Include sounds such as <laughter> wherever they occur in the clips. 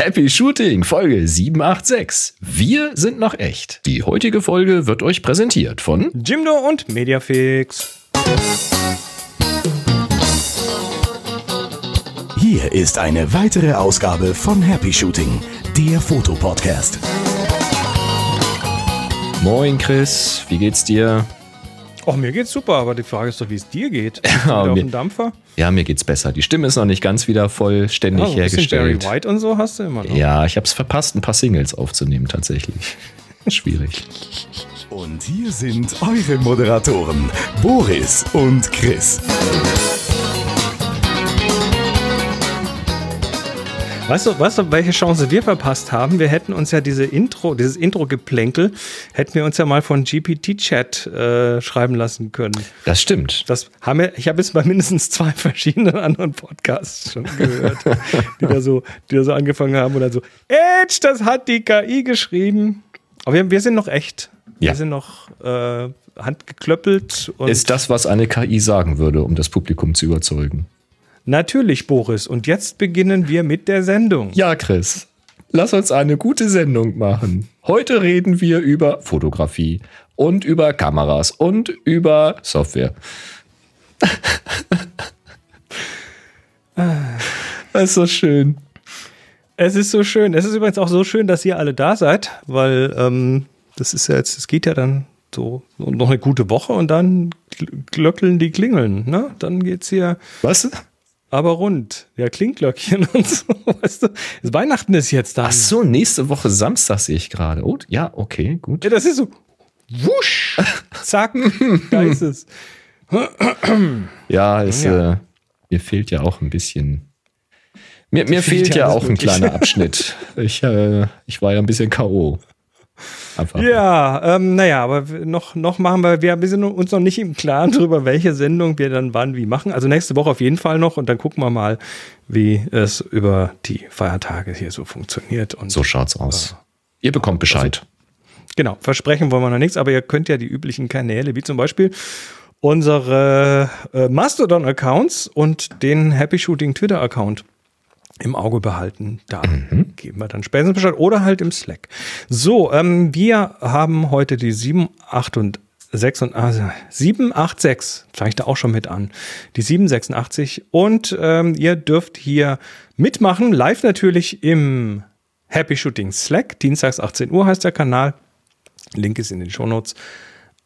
Happy Shooting, Folge 786. Wir sind noch echt. Die heutige Folge wird euch präsentiert von Jimdo und Mediafix. Hier ist eine weitere Ausgabe von Happy Shooting, der Fotopodcast. Moin Chris, wie geht's dir? Oh, mir geht's super, aber die Frage ist doch, wie es dir geht. <laughs> Ja, wieder auf mir- dem Dampfer? Ja, mir geht's besser. Die Stimme ist noch nicht ganz wieder vollständig Oh, ein bisschen Barry hergestellt. White und so hast du immer noch. Ja, ich hab's verpasst, ein paar Singles aufzunehmen tatsächlich. <laughs> Schwierig. Und hier sind eure Moderatoren, Boris und Chris. Weißt du, weißt du, welche Chance wir verpasst haben? Wir hätten uns ja diese Intro, dieses Intro-Geplänkel, hätten wir uns ja mal von GPT-Chat äh, schreiben lassen können. Das stimmt. Das haben wir, ich habe es bei mindestens zwei verschiedenen anderen Podcasts schon gehört, die da so, die da so angefangen haben und dann so, Edge, das hat die KI geschrieben. Aber wir, wir sind noch echt. Ja. Wir sind noch äh, handgeklöppelt Ist das, was eine KI sagen würde, um das Publikum zu überzeugen? Natürlich, Boris. Und jetzt beginnen wir mit der Sendung. Ja, Chris, lass uns eine gute Sendung machen. Heute reden wir über Fotografie und über Kameras und über Software. <laughs> Das ist so schön. Es ist so schön. Es ist übrigens auch so schön, dass ihr alle da seid, weil ähm, das ist ja jetzt, es geht ja dann so, noch eine gute Woche und dann gl- glöckeln die Klingeln. Ne? Dann geht's hier Was? Aber rund. Ja, Klingglöckchen <laughs> und so. Weißt du, das Weihnachten ist jetzt da. Ach so, nächste Woche Samstag sehe ich gerade. Oh, ja, okay, gut. Ja, das ist so. Wusch. Zack. <laughs> da ist es. Ja, es, Ja. Äh, mir fehlt ja auch ein bisschen. Mir, mir fehlt fehlt ja auch ein kleiner Abschnitt. <laughs> Ich, äh, ich war ja ein bisschen K.O. Einfach. Ja, ähm, naja, aber noch, noch machen wir, wir, wir sind uns noch nicht im Klaren <laughs> darüber, welche Sendung wir dann wann wie machen. Also nächste Woche auf jeden Fall noch und dann gucken wir mal, wie es über die Feiertage hier so funktioniert. Und So schaut's aus. Ihr bekommt Bescheid. Genau, versprechen wollen wir noch nichts, aber ihr könnt ja die üblichen Kanäle, wie zum Beispiel unsere äh, Mastodon-Accounts und den Happy Shooting Twitter-Account im Auge behalten. Da geben wir dann spätestens Bescheid oder halt im Slack. So, ähm, wir haben heute die 786 also 786, fange ich da auch schon mit an, die 786 und ähm, ihr dürft hier mitmachen, live natürlich im Happy Shooting Slack, dienstags 18 Uhr heißt der Kanal. Link ist in den Shownotes.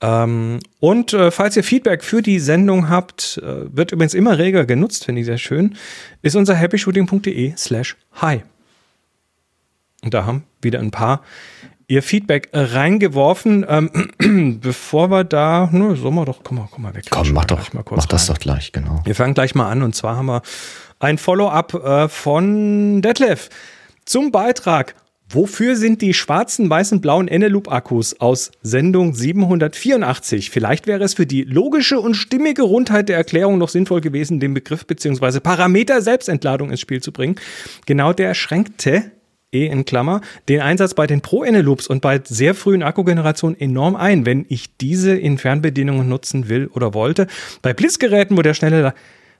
Ähm, und äh, falls ihr Feedback für die Sendung habt, äh, wird übrigens immer reger genutzt, finde ich sehr schön, ist unser happyshooting.de slash hi. Und da haben wieder ein paar ihr Feedback äh, reingeworfen. Ähm, <clears throat> bevor wir da, ne, sollen wir doch, komm mal, komm mal weg. Komm, mach doch, mal kurz mach das rein. doch gleich, genau. Wir fangen gleich mal an und zwar haben wir ein Follow-up äh, von Detlef zum Beitrag. Wofür sind die schwarzen, weißen, blauen Eneloop-Akkus aus Sendung 784? Vielleicht wäre es für die logische und stimmige Rundheit der Erklärung noch sinnvoll gewesen, den Begriff bzw. Parameter Selbstentladung ins Spiel zu bringen. Genau der schränkte E in Klammer, den Einsatz bei den Pro-Eneloops und bei sehr frühen Akkugenerationen enorm ein, wenn ich diese in Fernbedienungen nutzen will oder wollte. Bei Blitzgeräten, wo der schnelle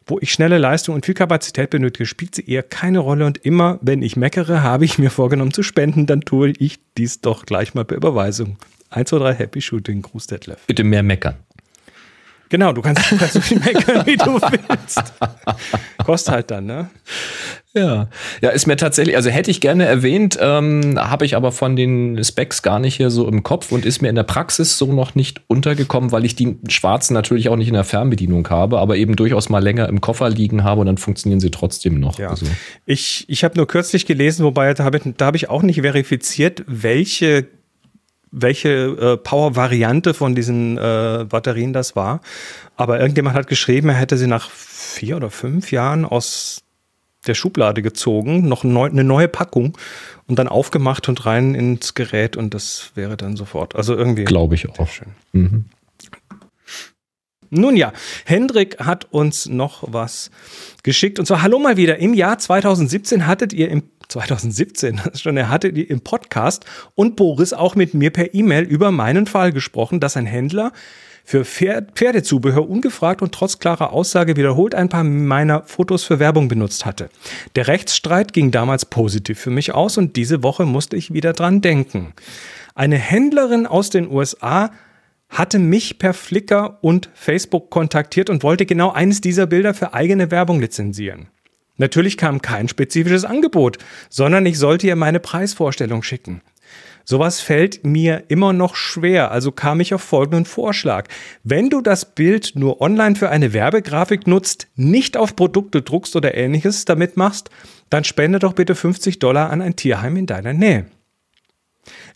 wo ich schnelle Leistung und viel Kapazität benötige, spielt sie eher keine Rolle und immer, wenn ich meckere, habe ich mir vorgenommen zu spenden, dann tue ich dies doch gleich mal per Überweisung. 1, 2, 3, Happy Shooting, Gruß Detlef. Bitte mehr meckern. Genau, du kannst, du kannst so viel meckern, wie du willst. Kostet halt dann, ne? Ja. Ja, ist mir tatsächlich, also hätte ich gerne erwähnt, ähm, habe ich aber von den Specs gar nicht hier so im Kopf und ist mir in der Praxis so noch nicht untergekommen, weil ich die schwarzen natürlich auch nicht in der Fernbedienung habe, aber eben durchaus mal länger im Koffer liegen habe und dann funktionieren sie trotzdem noch. Ja. Also, Ich, ich habe nur kürzlich gelesen, wobei da habe ich, da hab ich auch nicht verifiziert, welche, welche äh, Power-Variante von diesen äh, Batterien das war. Aber irgendjemand hat geschrieben, er hätte sie nach vier oder fünf Jahren aus der Schublade gezogen, noch neu, eine neue Packung und dann aufgemacht und rein ins Gerät und das wäre dann sofort. Also irgendwie. Glaube ich auch. Schön. Mhm. Nun ja, Hendrik hat uns noch was geschickt. Und zwar, hallo mal wieder. Im Jahr 2017 hattet ihr im 2017, das schon, er hattet ihr im Podcast und Boris auch mit mir per E-Mail über meinen Fall gesprochen, dass ein Händler für Pferdezubehör ungefragt und trotz klarer Aussage wiederholt ein paar meiner Fotos für Werbung benutzt hatte. Der Rechtsstreit ging damals positiv für mich aus und diese Woche musste ich wieder dran denken. Eine Händlerin aus den USA hatte mich per Flickr und Facebook kontaktiert und wollte genau eines dieser Bilder für eigene Werbung lizenzieren. Natürlich kam kein spezifisches Angebot, sondern ich sollte ihr meine Preisvorstellung schicken. Sowas fällt mir immer noch schwer, also kam ich auf folgenden Vorschlag. Wenn du das Bild nur online für eine Werbegrafik nutzt, nicht auf Produkte druckst oder ähnliches damit machst, dann spende doch bitte 50 Dollar an ein Tierheim in deiner Nähe.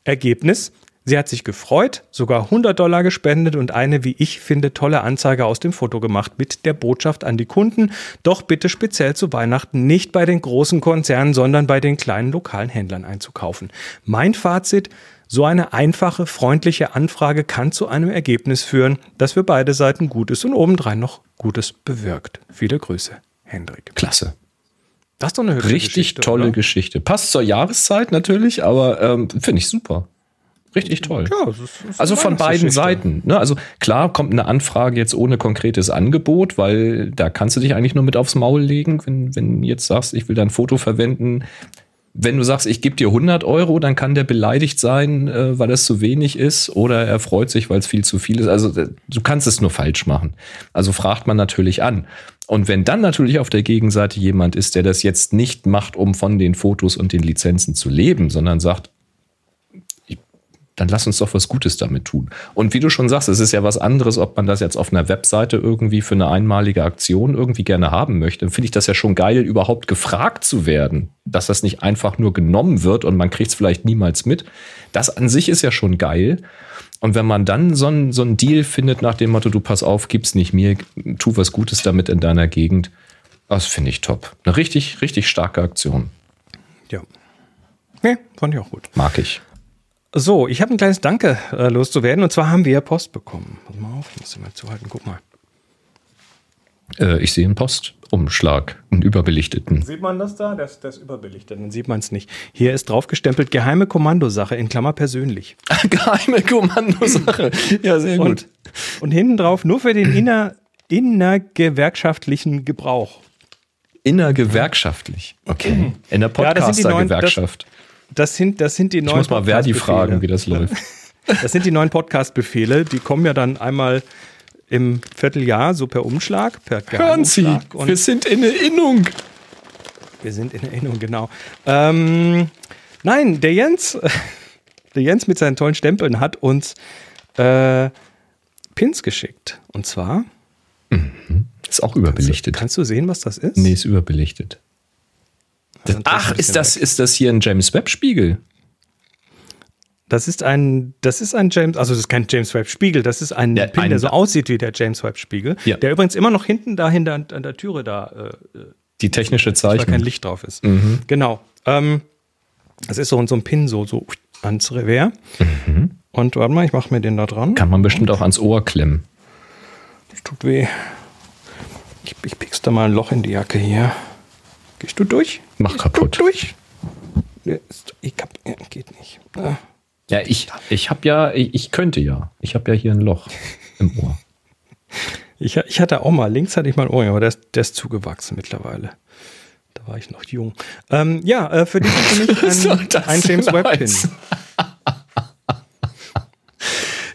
Ergebnis, Sie hat sich gefreut, sogar 100 Dollar gespendet und eine, wie ich finde, tolle Anzeige aus dem Foto gemacht mit der Botschaft an die Kunden. Doch bitte speziell zu Weihnachten nicht bei den großen Konzernen, sondern bei den kleinen lokalen Händlern einzukaufen. Mein Fazit, so eine einfache, freundliche Anfrage kann zu einem Ergebnis führen, das für beide Seiten gut ist und obendrein noch Gutes bewirkt. Viele Grüße, Hendrik. Klasse. Das ist doch eine hübsche Richtig Geschichte, tolle oder? Geschichte. Passt zur Jahreszeit natürlich, aber ähm, finde ich super. Richtig toll. Ja, das ist, das ist also von beiden Seiten. Ne? Also klar kommt eine Anfrage jetzt ohne konkretes Angebot, weil da kannst du dich eigentlich nur mit aufs Maul legen, wenn, wenn jetzt sagst, ich will dein Foto verwenden. Wenn du sagst, ich gebe dir 100 Euro, dann kann der beleidigt sein, äh, weil es zu wenig ist, oder er freut sich, weil es viel zu viel ist. Also du kannst es nur falsch machen. Also fragt man natürlich an. Und wenn dann natürlich auf der Gegenseite jemand ist, der das jetzt nicht macht, um von den Fotos und den Lizenzen zu leben, sondern sagt, dann lass uns doch was Gutes damit tun. Und wie du schon sagst, es ist ja was anderes, ob man das jetzt auf einer Webseite irgendwie für eine einmalige Aktion irgendwie gerne haben möchte. Dann finde ich das ja schon geil, überhaupt gefragt zu werden, dass das nicht einfach nur genommen wird und man kriegt es vielleicht niemals mit. Das an sich ist ja schon geil. Und wenn man dann so einen so Deal findet nach dem Motto, du pass auf, gib's nicht mir, tu was Gutes damit in deiner Gegend, das finde ich top. Eine richtig, richtig starke Aktion. Ja. Nee, fand ich auch gut. Mag ich. So, ich habe ein kleines Danke äh, loszuwerden und zwar haben wir Post bekommen. Pass mal auf, muss ich mal zuhalten, guck mal. Äh, ich sehe einen Postumschlag, einen überbelichteten. Sieht man das da? Das, das ist überbelichtet, dann sieht man es nicht. Hier ist draufgestempelt geheime Kommandosache in Klammer persönlich. <laughs> geheime Kommandosache. Ja, sehr gut. Und, und hinten drauf nur für den inner, innergewerkschaftlichen Gebrauch. Innergewerkschaftlich. Okay. In der Podcaster-Gewerkschaft. Ja, das sind, das sind die neuen. Ich muss mal Verdi fragen, wie das läuft. <laughs> Das sind die neuen Podcast-Befehle. Die kommen ja dann einmal im Vierteljahr, so per Umschlag. Per Hören Sie, wir sind in Erinnerung. Wir sind in Erinnerung, genau. Ähm, nein, der Jens, <laughs> der Jens mit seinen tollen Stempeln hat uns äh, Pins geschickt. Und zwar. Mhm. Ist auch überbelichtet. Kannst du, kannst du sehen, was das ist? Nee, ist überbelichtet. Ach, ist das, ist das hier ein James Webb Spiegel? Das ist ein, das ist ein James, also das ist kein James Webb Spiegel, das ist ein ja, Pin, ein, der so aussieht wie der James Webb Spiegel, ja. der übrigens immer noch hinten dahinter an, an der Türe da äh, die technische Zeichnung, weil kein Licht drauf ist. Mhm. Genau. Ähm, das ist so, so ein Pin so so ans Revers. Mhm. Und warte mal, ich mache mir den da dran. Kann man bestimmt auch ans Ohr klemmen. Das tut weh. Ich, ich piekst da mal ein Loch in die Jacke hier. Gehst du durch? Mach Gehst kaputt. Du durch? Ich hab, geht nicht. Ah. Ja, ich, ich habe ja, ich, ich, könnte ja. Ich habe ja hier ein Loch <laughs> im Ohr. Ich, ich hatte auch mal, links hatte ich mal ein Ohr, aber der ist, der ist zugewachsen mittlerweile. Da war ich noch jung. Ähm, ja, äh, für dich für mich <laughs> ein, ein James Webb-Pin. <laughs>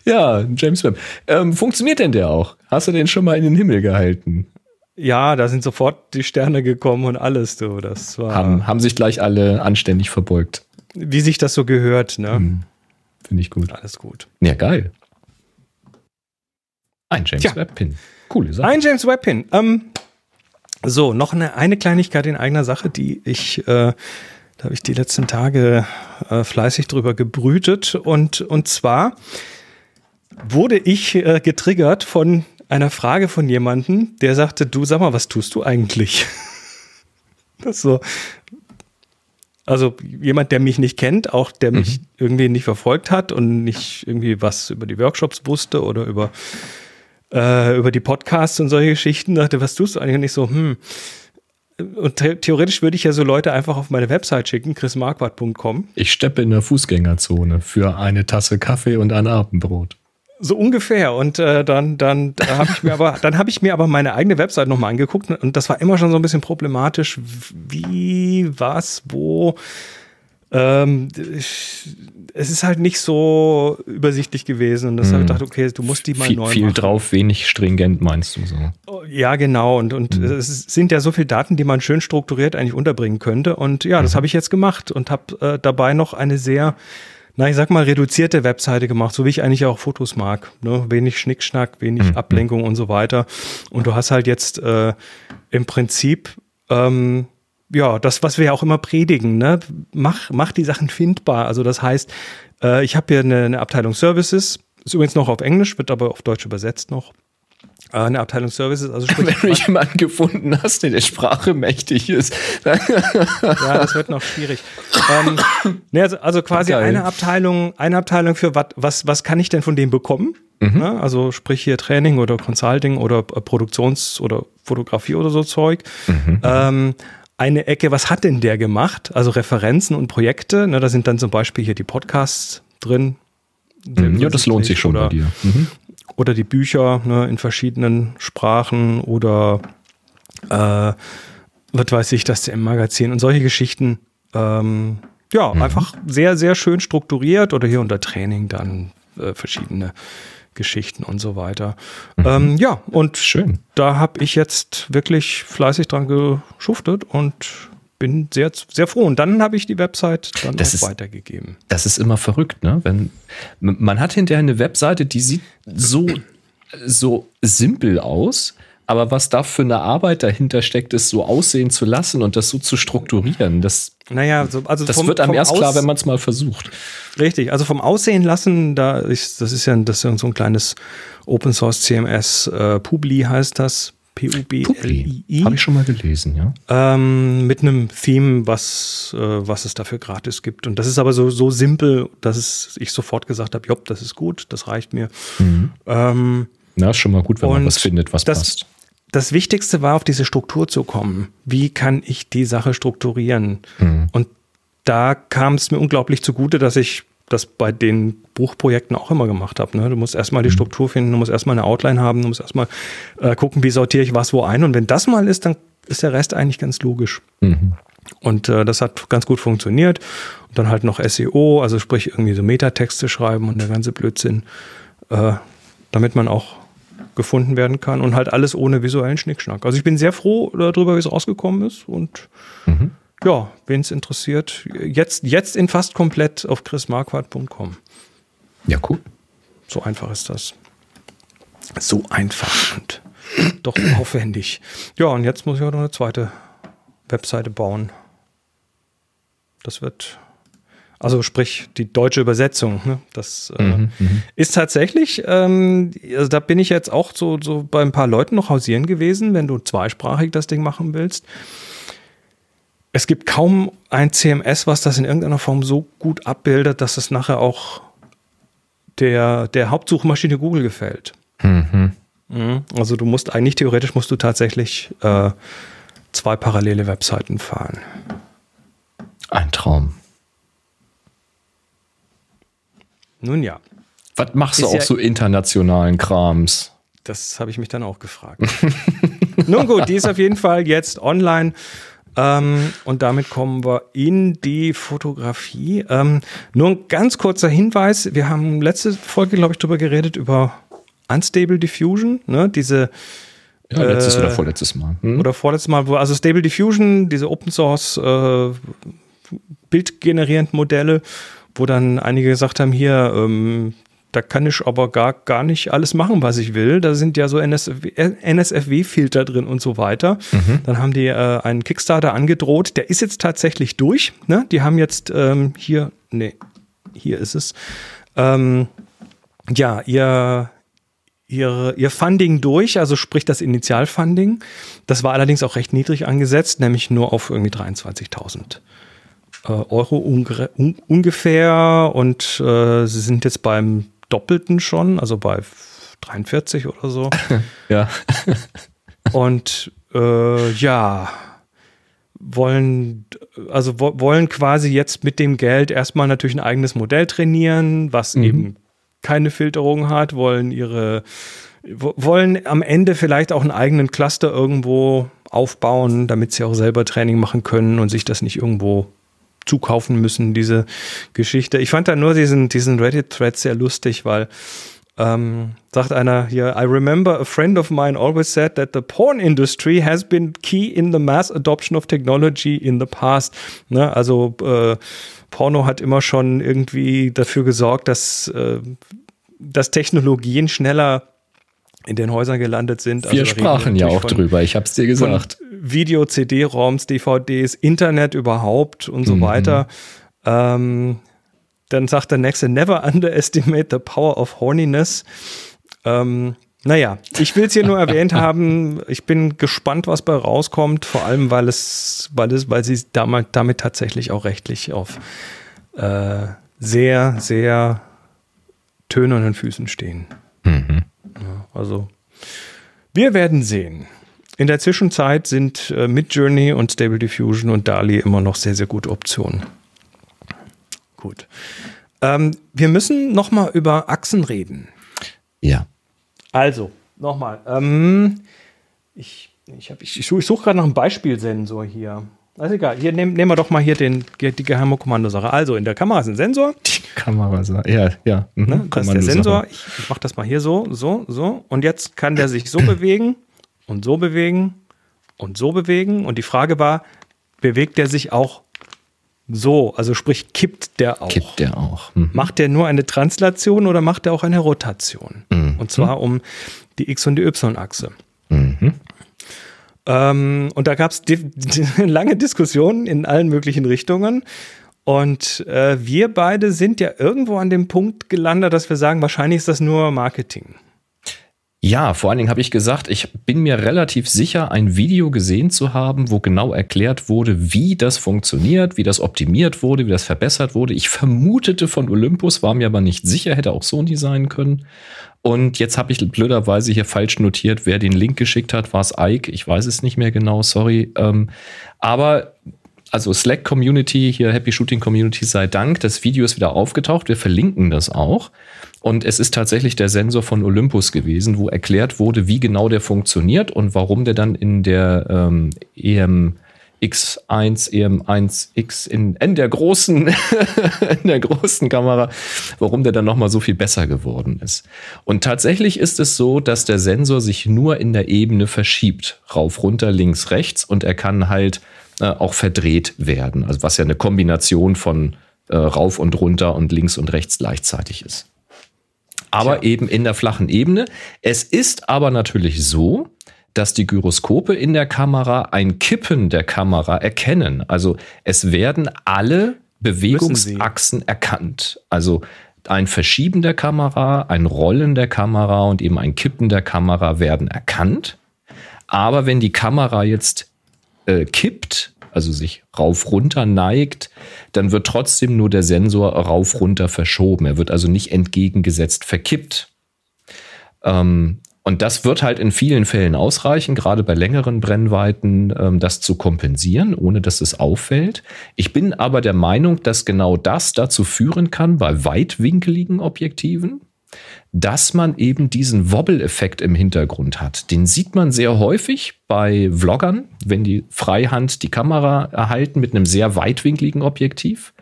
ja, James Webb. Ähm, funktioniert denn der auch? Hast du den schon mal in den Himmel gehalten? Ja, da sind sofort die Sterne gekommen und alles, du. Das war. Haben, haben sich gleich alle anständig verbeugt. Wie sich das so gehört, ne? Hm, Finde ich gut. Alles gut. Ja, geil. Ein James Tja. Webb-Pin. Coole Sache. Ein James Webb-Pin. Ähm, so, noch eine, eine Kleinigkeit in eigener Sache, die ich, äh, da habe ich die letzten Tage äh, fleißig drüber gebrütet. Und, und zwar wurde ich äh, getriggert von einer Frage von jemandem, der sagte, du sag mal, was tust du eigentlich? <laughs> das so. Also jemand, der mich nicht kennt, auch der mich mhm. irgendwie nicht verfolgt hat und nicht irgendwie was über die Workshops wusste oder über, äh, über die Podcasts und solche Geschichten, dachte, was tust du eigentlich? Und ich so, hm. Und theoretisch würde ich ja so Leute einfach auf meine Website schicken, chrismarquardt.com. Ich steppe in der Fußgängerzone für eine Tasse Kaffee und ein Abendbrot. So ungefähr. Und äh, dann, dann da habe ich mir aber, <laughs> dann habe ich mir aber meine eigene Website nochmal angeguckt und das war immer schon so ein bisschen problematisch. Wie, was, wo. Ähm, es ist halt nicht so übersichtlich gewesen und das hm. habe ich gedacht, okay, du musst die mal viel, neu viel machen. drauf, wenig stringent meinst du so. Oh, ja, genau. Und, und hm. es sind ja so viele Daten, die man schön strukturiert eigentlich unterbringen könnte. Und ja, das mhm. habe ich jetzt gemacht und habe äh, dabei noch eine sehr na, ich sag mal, reduzierte Webseite gemacht, so wie ich eigentlich auch Fotos mag. Ne? Wenig Schnickschnack, wenig mhm. Ablenkung und so weiter. Und du hast halt jetzt äh, im Prinzip ähm, ja, das, was wir ja auch immer predigen, ne? mach, mach die Sachen findbar. Also das heißt, äh, ich habe hier eine, eine Abteilung Services, ist übrigens noch auf Englisch, wird aber auf Deutsch übersetzt noch. Äh, eine Abteilung Services, also <laughs> sprich, Wenn du jemanden gefunden hast, der der Sprache mächtig ist. <laughs> ja, das wird noch schwierig. Ähm, ne, also, also quasi Geil. eine Abteilung, eine Abteilung für wat, was, was kann ich denn von dem bekommen? Mhm. Ne? Also sprich hier Training oder Consulting oder äh, Produktions- oder Fotografie oder so Zeug. Mhm. Ähm, eine Ecke, was hat denn der gemacht? Also Referenzen und Projekte. Ne, da sind dann zum Beispiel hier die Podcasts drin. Mhm, ja, das lohnt sich schon oder, bei dir. Mhm oder die Bücher ne, in verschiedenen Sprachen oder äh, was weiß ich, das im Magazin und solche Geschichten. Ähm, ja, mhm. einfach sehr, sehr schön strukturiert oder hier unter Training dann äh, verschiedene Geschichten und so weiter. Mhm. Ähm, ja, und schön. Da habe ich jetzt wirklich fleißig dran geschuftet und bin sehr, sehr froh. Und dann habe ich die Website dann das ist, weitergegeben. Das ist immer verrückt, ne? Wenn man hat hinterher eine Webseite, die sieht so, so simpel aus, aber was da für eine Arbeit dahinter steckt, ist so aussehen zu lassen und das so zu strukturieren. Das, naja, so, also das vom, wird einem erst klar, wenn man es mal versucht. Richtig, also vom Aussehen lassen, da ist, das ist ja das ist so ein kleines Open Source CMS, äh, Publi heißt das. P-U-B-L-I-I. Habe ich schon mal gelesen, ja. Ähm, mit einem Theme, was, äh, was es dafür gratis gibt. Und das ist aber so, so simpel, dass es, ich sofort gesagt habe, jopp, das ist gut, das reicht mir. Mhm. Ähm, Na, ist schon mal gut, wenn man was findet, was das, passt. Das Wichtigste war, auf diese Struktur zu kommen. Wie kann ich die Sache strukturieren? Mhm. Und da kam es mir unglaublich zugute, dass ich das bei den Buchprojekten auch immer gemacht habe. Ne? Du musst erstmal die mhm. Struktur finden, du musst erstmal eine Outline haben, du musst erstmal äh, gucken, wie sortiere ich was wo ein. Und wenn das mal ist, dann ist der Rest eigentlich ganz logisch. Mhm. Und äh, das hat ganz gut funktioniert. Und dann halt noch SEO, also sprich irgendwie so Metatexte schreiben und der ganze Blödsinn, äh, damit man auch gefunden werden kann und halt alles ohne visuellen Schnickschnack. Also ich bin sehr froh darüber, wie es rausgekommen ist und mhm ja, wen es interessiert, jetzt, jetzt in fast komplett auf chrismarquardt.com. Ja, cool. So einfach ist das. So einfach und doch <clears throat> aufwendig. Ja, und jetzt muss ich auch noch eine zweite Webseite bauen. Das wird, also sprich die deutsche Übersetzung. Ne? Das äh, mhm, mhm. ist tatsächlich, ähm, also da bin ich jetzt auch so, so bei ein paar Leuten noch hausieren gewesen, wenn du zweisprachig das Ding machen willst es gibt kaum ein CMS, was das in irgendeiner Form so gut abbildet, dass es nachher auch der, der Hauptsuchmaschine Google gefällt. Mhm. mhm. Also du musst eigentlich theoretisch musst du tatsächlich äh, zwei parallele Webseiten fahren. Ein Traum. Nun ja. Was machst du auch ja so internationalen Krams? Das habe ich mich dann auch gefragt. <laughs> Nun gut, die ist auf jeden Fall jetzt online ähm, und damit kommen wir in die Fotografie. Ähm, nur ein ganz kurzer Hinweis. Wir haben letzte Folge, glaube ich, darüber geredet, über Unstable Diffusion, ne? diese ja, letztes äh, oder vorletztes Mal. Hm? Oder vorletztes Mal, wo, also Stable Diffusion, diese Open Source äh, bildgenerierenden Modelle, wo dann einige gesagt haben, hier, ähm, da kann ich aber gar, gar nicht alles machen, was ich will. Da sind ja so NSFW-Filter drin und so weiter. Mhm. Dann haben die äh, einen Kickstarter angedroht. Der ist jetzt tatsächlich durch. Ne? Die haben jetzt ähm, hier, nee, hier ist es. Ähm, ja, ihr, ihr, ihr Funding durch, also sprich das Initialfunding. Das war allerdings auch recht niedrig angesetzt, nämlich nur auf irgendwie 23.000 äh, Euro ungefähr. Und äh, sie sind jetzt beim Doppelten schon, also bei 43 oder so. <laughs> ja. <laughs> Und äh, ja, wollen, also wollen quasi jetzt mit dem Geld erstmal natürlich ein eigenes Modell trainieren, was mhm. eben keine Filterung hat, wollen ihre, wollen am Ende vielleicht auch einen eigenen Cluster irgendwo aufbauen, damit sie auch selber Training machen können und sich das nicht irgendwo zukaufen müssen, diese Geschichte. Ich fand da nur diesen, diesen Reddit-Thread sehr lustig, weil ähm, sagt einer hier, I remember a friend of mine always said that the porn industry has been key in the mass adoption of technology in the past. Ne? Also äh, Porno hat immer schon irgendwie dafür gesorgt, dass, äh, dass Technologien schneller in den Häusern gelandet sind. Wir also sprachen ja auch drüber, ich habe es dir gesagt. Video, CD-ROMs, DVDs, Internet überhaupt und so mhm. weiter. Ähm, dann sagt der nächste, never underestimate the power of horniness. Ähm, naja, ich will es hier nur <laughs> erwähnt haben. Ich bin gespannt, was bei rauskommt, vor allem, weil es, weil es, weil sie damit, damit tatsächlich auch rechtlich auf äh, sehr, sehr tönernen Füßen stehen. Mhm. Ja, also, wir werden sehen. In der Zwischenzeit sind äh, Midjourney und Stable Diffusion und DALI immer noch sehr, sehr gute Optionen. Gut. Ähm, wir müssen noch mal über Achsen reden. Ja. Also, nochmal. Ähm, ich ich, ich, ich suche gerade nach einem Beispielsensor hier. Also egal, hier nehmen, nehmen wir doch mal hier den, die geheime Kommandosache. Also in der Kamera ist ein Sensor. Die Kamera, ja, ja. Mhm. Ne, das ist der Sensor. Ich, ich mache das mal hier so, so, so. Und jetzt kann der sich so bewegen und so bewegen und so bewegen. Und die Frage war, bewegt der sich auch so? Also sprich, kippt der auch? Kippt der auch. Mhm. Macht der nur eine Translation oder macht der auch eine Rotation? Mhm. Und zwar um die X- und die Y-Achse. Mhm. Ähm, und da gab es <laughs> lange Diskussionen in allen möglichen Richtungen. Und äh, wir beide sind ja irgendwo an dem Punkt gelandet, dass wir sagen, wahrscheinlich ist das nur Marketing. Ja, vor allen Dingen habe ich gesagt, ich bin mir relativ sicher, ein Video gesehen zu haben, wo genau erklärt wurde, wie das funktioniert, wie das optimiert wurde, wie das verbessert wurde. Ich vermutete von Olympus, war mir aber nicht sicher, hätte auch Sony sein können. Und jetzt habe ich blöderweise hier falsch notiert, wer den Link geschickt hat, war es Ike. Ich weiß es nicht mehr genau, sorry. Ähm, aber also Slack Community, hier Happy Shooting Community sei Dank, das Video ist wieder aufgetaucht. Wir verlinken das auch. Und es ist tatsächlich der Sensor von Olympus gewesen, wo erklärt wurde, wie genau der funktioniert und warum der dann in der ähm, EM X1, EM1X in, in der großen, <laughs> in der großen Kamera, warum der dann nochmal so viel besser geworden ist. Und tatsächlich ist es so, dass der Sensor sich nur in der Ebene verschiebt. Rauf, runter, links, rechts und er kann halt äh, auch verdreht werden. Also was ja eine Kombination von äh, rauf und runter und links und rechts gleichzeitig ist. Aber Tja. eben in der flachen Ebene. Es ist aber natürlich so, dass die Gyroskope in der Kamera ein Kippen der Kamera erkennen. Also es werden alle Bewegungsachsen erkannt. Also ein Verschieben der Kamera, ein Rollen der Kamera und eben ein Kippen der Kamera werden erkannt. Aber wenn die Kamera jetzt äh, kippt, also sich rauf-runter neigt, dann wird trotzdem nur der Sensor rauf-runter verschoben. Er wird also nicht entgegengesetzt verkippt. Ähm, und das wird halt in vielen Fällen ausreichen, gerade bei längeren Brennweiten, ähm, das zu kompensieren, ohne dass es auffällt. Ich bin aber der Meinung, dass genau das dazu führen kann, bei weitwinkeligen Objektiven, dass man eben diesen Wobble-Effekt im Hintergrund hat. Den sieht man sehr häufig bei Vloggern, wenn die Freihand die Kamera erhalten mit einem sehr weitwinkligen Objektiv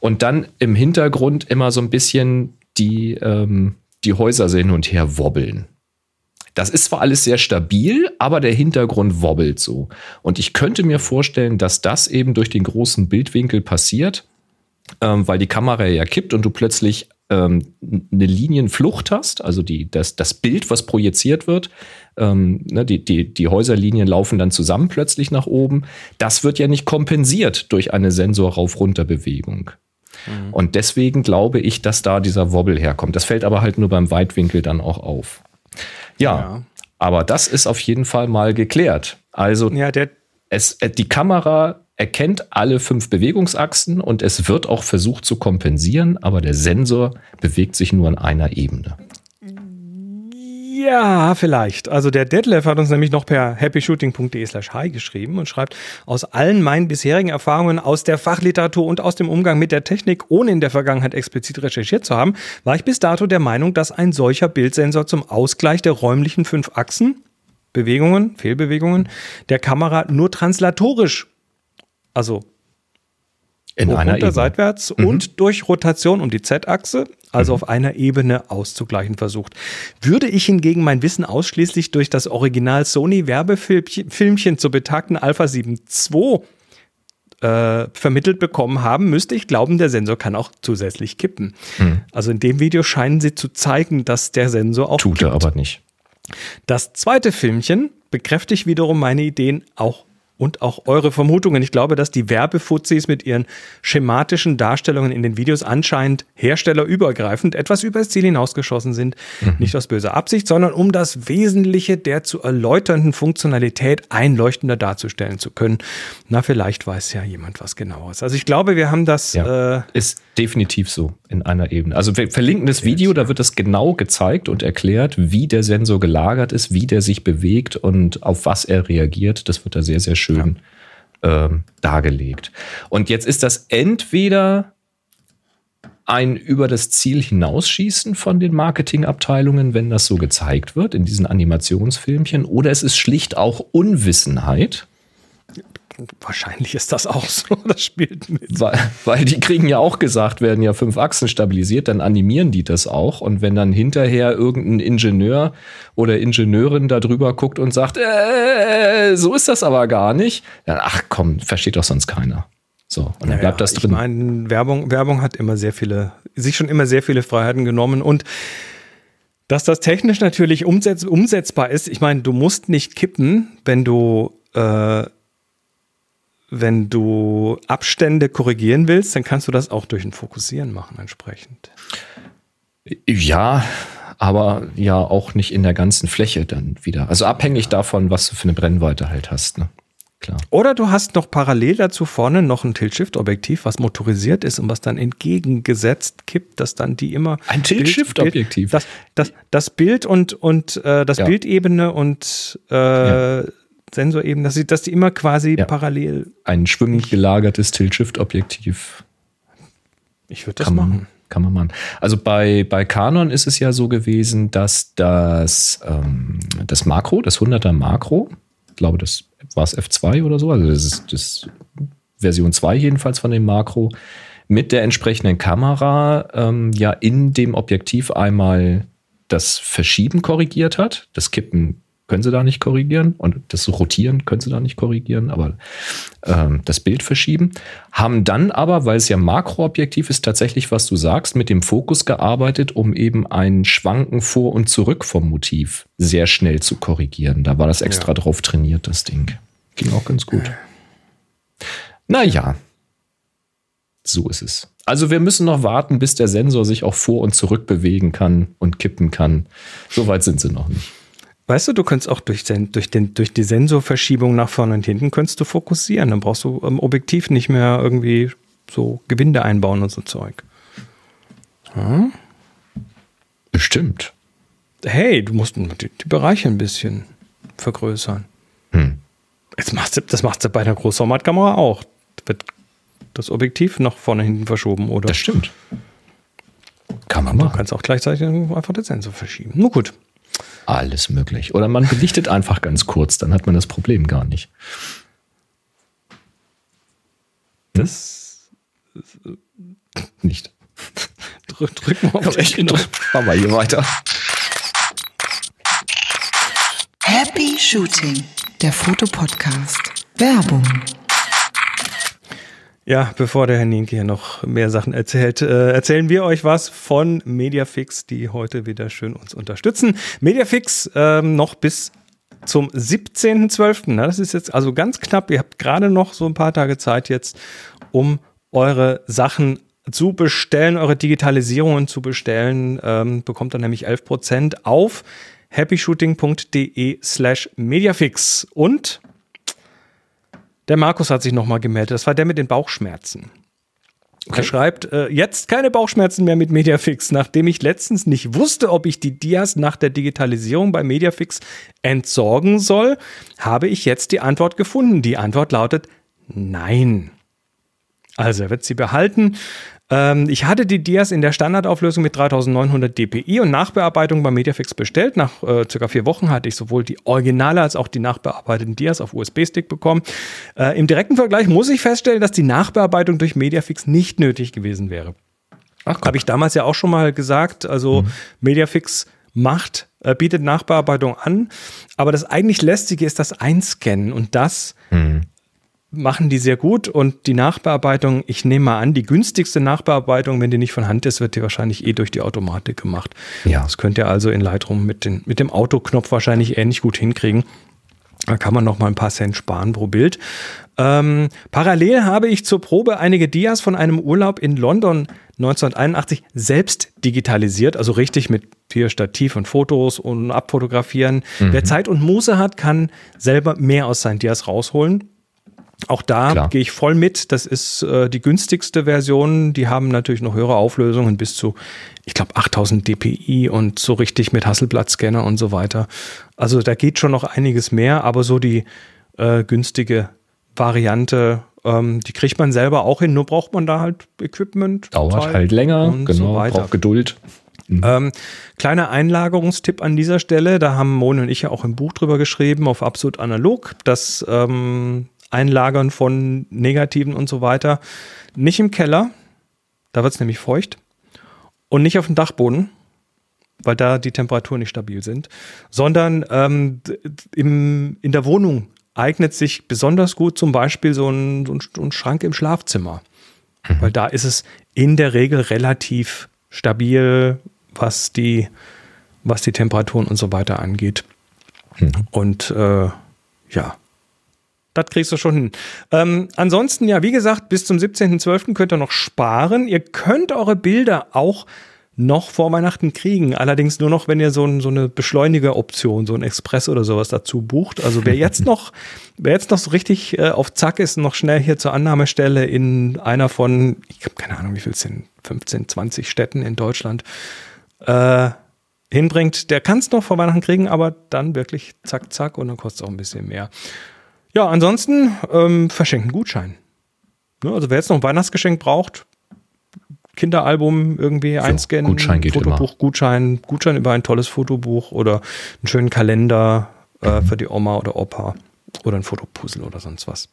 und dann im Hintergrund immer so ein bisschen die, ähm, die Häuser hin und her wobbeln. Das ist zwar alles sehr stabil, aber der Hintergrund wobbelt so. Und ich könnte mir vorstellen, dass das eben durch den großen Bildwinkel passiert, ähm, weil die Kamera ja kippt und du plötzlich ähm, eine Linienflucht hast, also die, das, das Bild, was projiziert wird, ähm, ne, die, die, die Häuserlinien laufen dann zusammen plötzlich nach oben. Das wird ja nicht kompensiert durch eine Sensor-Rauf-Runter-Bewegung. Mhm. Und deswegen glaube ich, dass da dieser Wobble herkommt. Das fällt aber halt nur beim Weitwinkel dann auch auf. Ja, ja, aber das ist auf jeden Fall mal geklärt. Also ja, der es, äh, die Kamera erkennt alle fünf Bewegungsachsen und es wird auch versucht zu kompensieren, aber der Sensor bewegt sich nur an einer Ebene. Ja, vielleicht. Also der Detlef hat uns nämlich noch per happyshooting.de slash hi geschrieben und schreibt, aus allen meinen bisherigen Erfahrungen aus der Fachliteratur und aus dem Umgang mit der Technik, ohne in der Vergangenheit explizit recherchiert zu haben, war ich bis dato der Meinung, dass ein solcher Bildsensor zum Ausgleich der räumlichen fünf Achsen, Bewegungen, Fehlbewegungen der Kamera nur translatorisch, also In einer runter, Ebene. seitwärts Mhm. und durch Rotation um die Z-Achse, also auf einer Ebene auszugleichen versucht. Würde ich hingegen mein Wissen ausschließlich durch das Original Sony Werbefilmchen zur betagten Alpha 7 II äh, vermittelt bekommen haben, müsste ich glauben, der Sensor kann auch zusätzlich kippen. Mhm. Also in dem Video scheinen sie zu zeigen, dass der Sensor auch Tut er aber nicht. das zweite Filmchen bekräftigt wiederum meine Ideen auch und auch eure Vermutungen. Ich glaube, dass die Werbefuzis mit ihren schematischen Darstellungen in den Videos anscheinend herstellerübergreifend etwas übers Ziel hinausgeschossen sind. Nicht aus böser Absicht, sondern um das Wesentliche der zu erläuternden Funktionalität einleuchtender darzustellen zu können. Na, vielleicht weiß ja jemand was genaueres. Also ich glaube, wir haben das Ja. äh, Ist definitiv so in einer Ebene. Also wir verlinken das Video, da wird das genau gezeigt und erklärt, wie der Sensor gelagert ist, wie der sich bewegt und auf was er reagiert. Das wird da sehr, sehr schön ähm, dargelegt. Und jetzt ist das entweder ein über das Ziel hinausschießen von den Marketingabteilungen, wenn das so gezeigt wird in diesen Animationsfilmchen, oder es ist schlicht auch Unwissenheit. Wahrscheinlich ist das auch so. <laughs> Das spielt mit. Weil, weil die kriegen ja auch gesagt, werden ja fünf Achsen stabilisiert, dann animieren die das auch. Und wenn dann hinterher irgendein Ingenieur oder Ingenieurin da drüber guckt und sagt, äh, so ist das aber gar nicht, dann ach komm, versteht doch sonst keiner. So, und dann bleibt das ich drin. meine, Werbung, Werbung hat immer sehr viele, sich schon immer sehr viele Freiheiten genommen und dass das technisch natürlich umsetz, umsetzbar ist. Ich meine, du musst nicht kippen, wenn du äh, wenn du Abstände korrigieren willst, dann kannst du das auch durch ein Fokussieren machen entsprechend. ja, aber ja auch nicht in der ganzen Fläche dann wieder. Also abhängig davon, was du für eine Brennweite halt hast. Ne? Klar. Oder du hast noch parallel dazu vorne noch ein Tilt-Shift-Objektiv, was motorisiert ist und was dann entgegengesetzt kippt, dass dann die immer Ein Tilt-Shift-Objektiv? Das, das, das Bild und, und äh, das Ja. Bildebene und äh, Ja. Sensorebene, dass, sie, dass die immer quasi Ja. parallel. Ein schwimmend gelagertes Tilt-Shift-Objektiv Ich würde das kann machen. man, kann man machen. Also bei, bei Canon ist es ja so gewesen, dass das, ähm, das Makro, das 100er Makro, ich glaube, das war es F2 oder so, also das ist das Version 2 jedenfalls von dem Makro, mit der entsprechenden Kamera ähm, ja in dem Objektiv einmal das Verschieben korrigiert hat. Das Kippen können sie da nicht korrigieren und das Rotieren können sie da nicht korrigieren, aber ähm, das Bild verschieben. Haben dann aber, weil es ja Makroobjektiv ist, tatsächlich, was du sagst, mit dem Fokus gearbeitet, um eben ein Schwanken vor und zurück vom Motiv sehr schnell zu korrigieren. Da war das extra drauf trainiert, das Ding. Ging auch ganz gut. Naja, so ist es. Also wir müssen noch warten, bis der Sensor sich auch vor und zurück bewegen kann und kippen kann. So weit sind sie noch nicht. Weißt du, du könntest auch durch, den, durch, den, durch die Sensorverschiebung nach vorne und hinten könntest du fokussieren. Dann brauchst du im Objektiv nicht mehr irgendwie so Gewinde einbauen und so Zeug. Bestimmt. Hey, du musst die, die Bereiche ein bisschen vergrößern. Hm. Jetzt machst du, das machst du bei einer Großformatkamera auch. Da wird das Objektiv nach vorne hinten verschoben, oder? Das stimmt. Kann man Du machen. kannst auch gleichzeitig einfach den Sensor verschieben. Nur gut. Alles möglich. Oder man belichtet einfach ganz kurz, dann hat man das Problem gar nicht. Das Nicht. <laughs> drück, drück mal auf den Knopf. Machen wir hier weiter. Happy Shooting, der Fotopodcast. Werbung. Ja, bevor der Herr Nienke hier noch mehr Sachen erzählt, äh, erzählen wir euch was von Mediafix, die heute wieder schön uns unterstützen. Mediafix ähm, noch bis zum 17.12. Na, Das ist jetzt also ganz knapp. Ihr habt gerade noch so ein paar Tage Zeit jetzt, um eure Sachen zu bestellen, eure Digitalisierungen zu bestellen. Ähm, bekommt dann nämlich 11% auf happyshooting.de slash mediafix. Und der Markus hat sich nochmal gemeldet. Das war der mit den Bauchschmerzen. Er schreibt, äh, jetzt keine Bauchschmerzen mehr mit Mediafix. Nachdem ich letztens nicht wusste, ob ich die Dias nach der Digitalisierung bei Mediafix entsorgen soll, habe ich jetzt die Antwort gefunden. Die Antwort lautet nein. Also er wird sie behalten. Ähm, ich hatte die Dias in der Standardauflösung mit 3900 dpi und Nachbearbeitung bei Mediafix bestellt. Nach äh, circa vier Wochen hatte ich sowohl die Originale als auch die nachbearbeiteten Dias auf USB-Stick bekommen. Äh, Im direkten Vergleich muss ich feststellen, dass die Nachbearbeitung durch Mediafix nicht nötig gewesen wäre. Habe ich damals ja auch schon mal gesagt. Also mhm. Mediafix macht, äh, bietet Nachbearbeitung an. Aber das eigentlich lästige ist das Einscannen und das mhm machen die sehr gut und die Nachbearbeitung, ich nehme mal an, die günstigste Nachbearbeitung, wenn die nicht von Hand ist, wird die wahrscheinlich eh durch die Automatik gemacht. Ja. Das könnt ihr also in Lightroom mit, den, mit dem Autoknopf wahrscheinlich ähnlich gut hinkriegen. Da kann man noch mal ein paar Cent sparen pro Bild. Ähm, parallel habe ich zur Probe einige Dias von einem Urlaub in London 1981 selbst digitalisiert, also richtig mit hier Stativ und Fotos und abfotografieren. Mhm. Wer Zeit und Muße hat, kann selber mehr aus seinen Dias rausholen. Auch da gehe ich voll mit. Das ist äh, die günstigste Version. Die haben natürlich noch höhere Auflösungen bis zu, ich glaube, 8000 dpi und so richtig mit Hasselblatt-Scanner und so weiter. Also da geht schon noch einiges mehr, aber so die äh, günstige Variante, ähm, die kriegt man selber auch hin. Nur braucht man da halt Equipment. Dauert halt länger, genau, so braucht Geduld. Mhm. Ähm, kleiner Einlagerungstipp an dieser Stelle, da haben Mone und ich ja auch im Buch drüber geschrieben, auf absolut analog, dass ähm, Einlagern von Negativen und so weiter. Nicht im Keller, da wird es nämlich feucht. Und nicht auf dem Dachboden, weil da die Temperaturen nicht stabil sind, sondern ähm, im, in der Wohnung eignet sich besonders gut zum Beispiel so ein, so ein, Schrank im Schlafzimmer. Mhm. Weil da ist es in der Regel relativ stabil, was die, was die Temperaturen und so weiter angeht. Mhm. Und äh, ja, das kriegst du schon hin. Ähm, ansonsten, ja, wie gesagt, bis zum 17.12. könnt ihr noch sparen. Ihr könnt eure Bilder auch noch vor Weihnachten kriegen. Allerdings nur noch, wenn ihr so, ein, so eine Beschleuniger-Option, so ein Express oder sowas dazu bucht. Also wer jetzt <laughs> noch, wer jetzt noch so richtig äh, auf Zack ist, noch schnell hier zur Annahmestelle in einer von, ich habe keine Ahnung, wie viel es sind, 15, 20 Städten in Deutschland, äh, hinbringt, der kann es noch vor Weihnachten kriegen, aber dann wirklich zack, zack und dann kostet es auch ein bisschen mehr. Ja, ansonsten ähm, verschenken Gutschein. Ne, also wer jetzt noch ein Weihnachtsgeschenk braucht, Kinderalbum irgendwie einscannen, Gutschein geht Fotobuch, immer. Gutschein, Gutschein über ein tolles Fotobuch oder einen schönen Kalender äh, für die Oma oder Opa oder ein Fotopuzzle oder sonst was.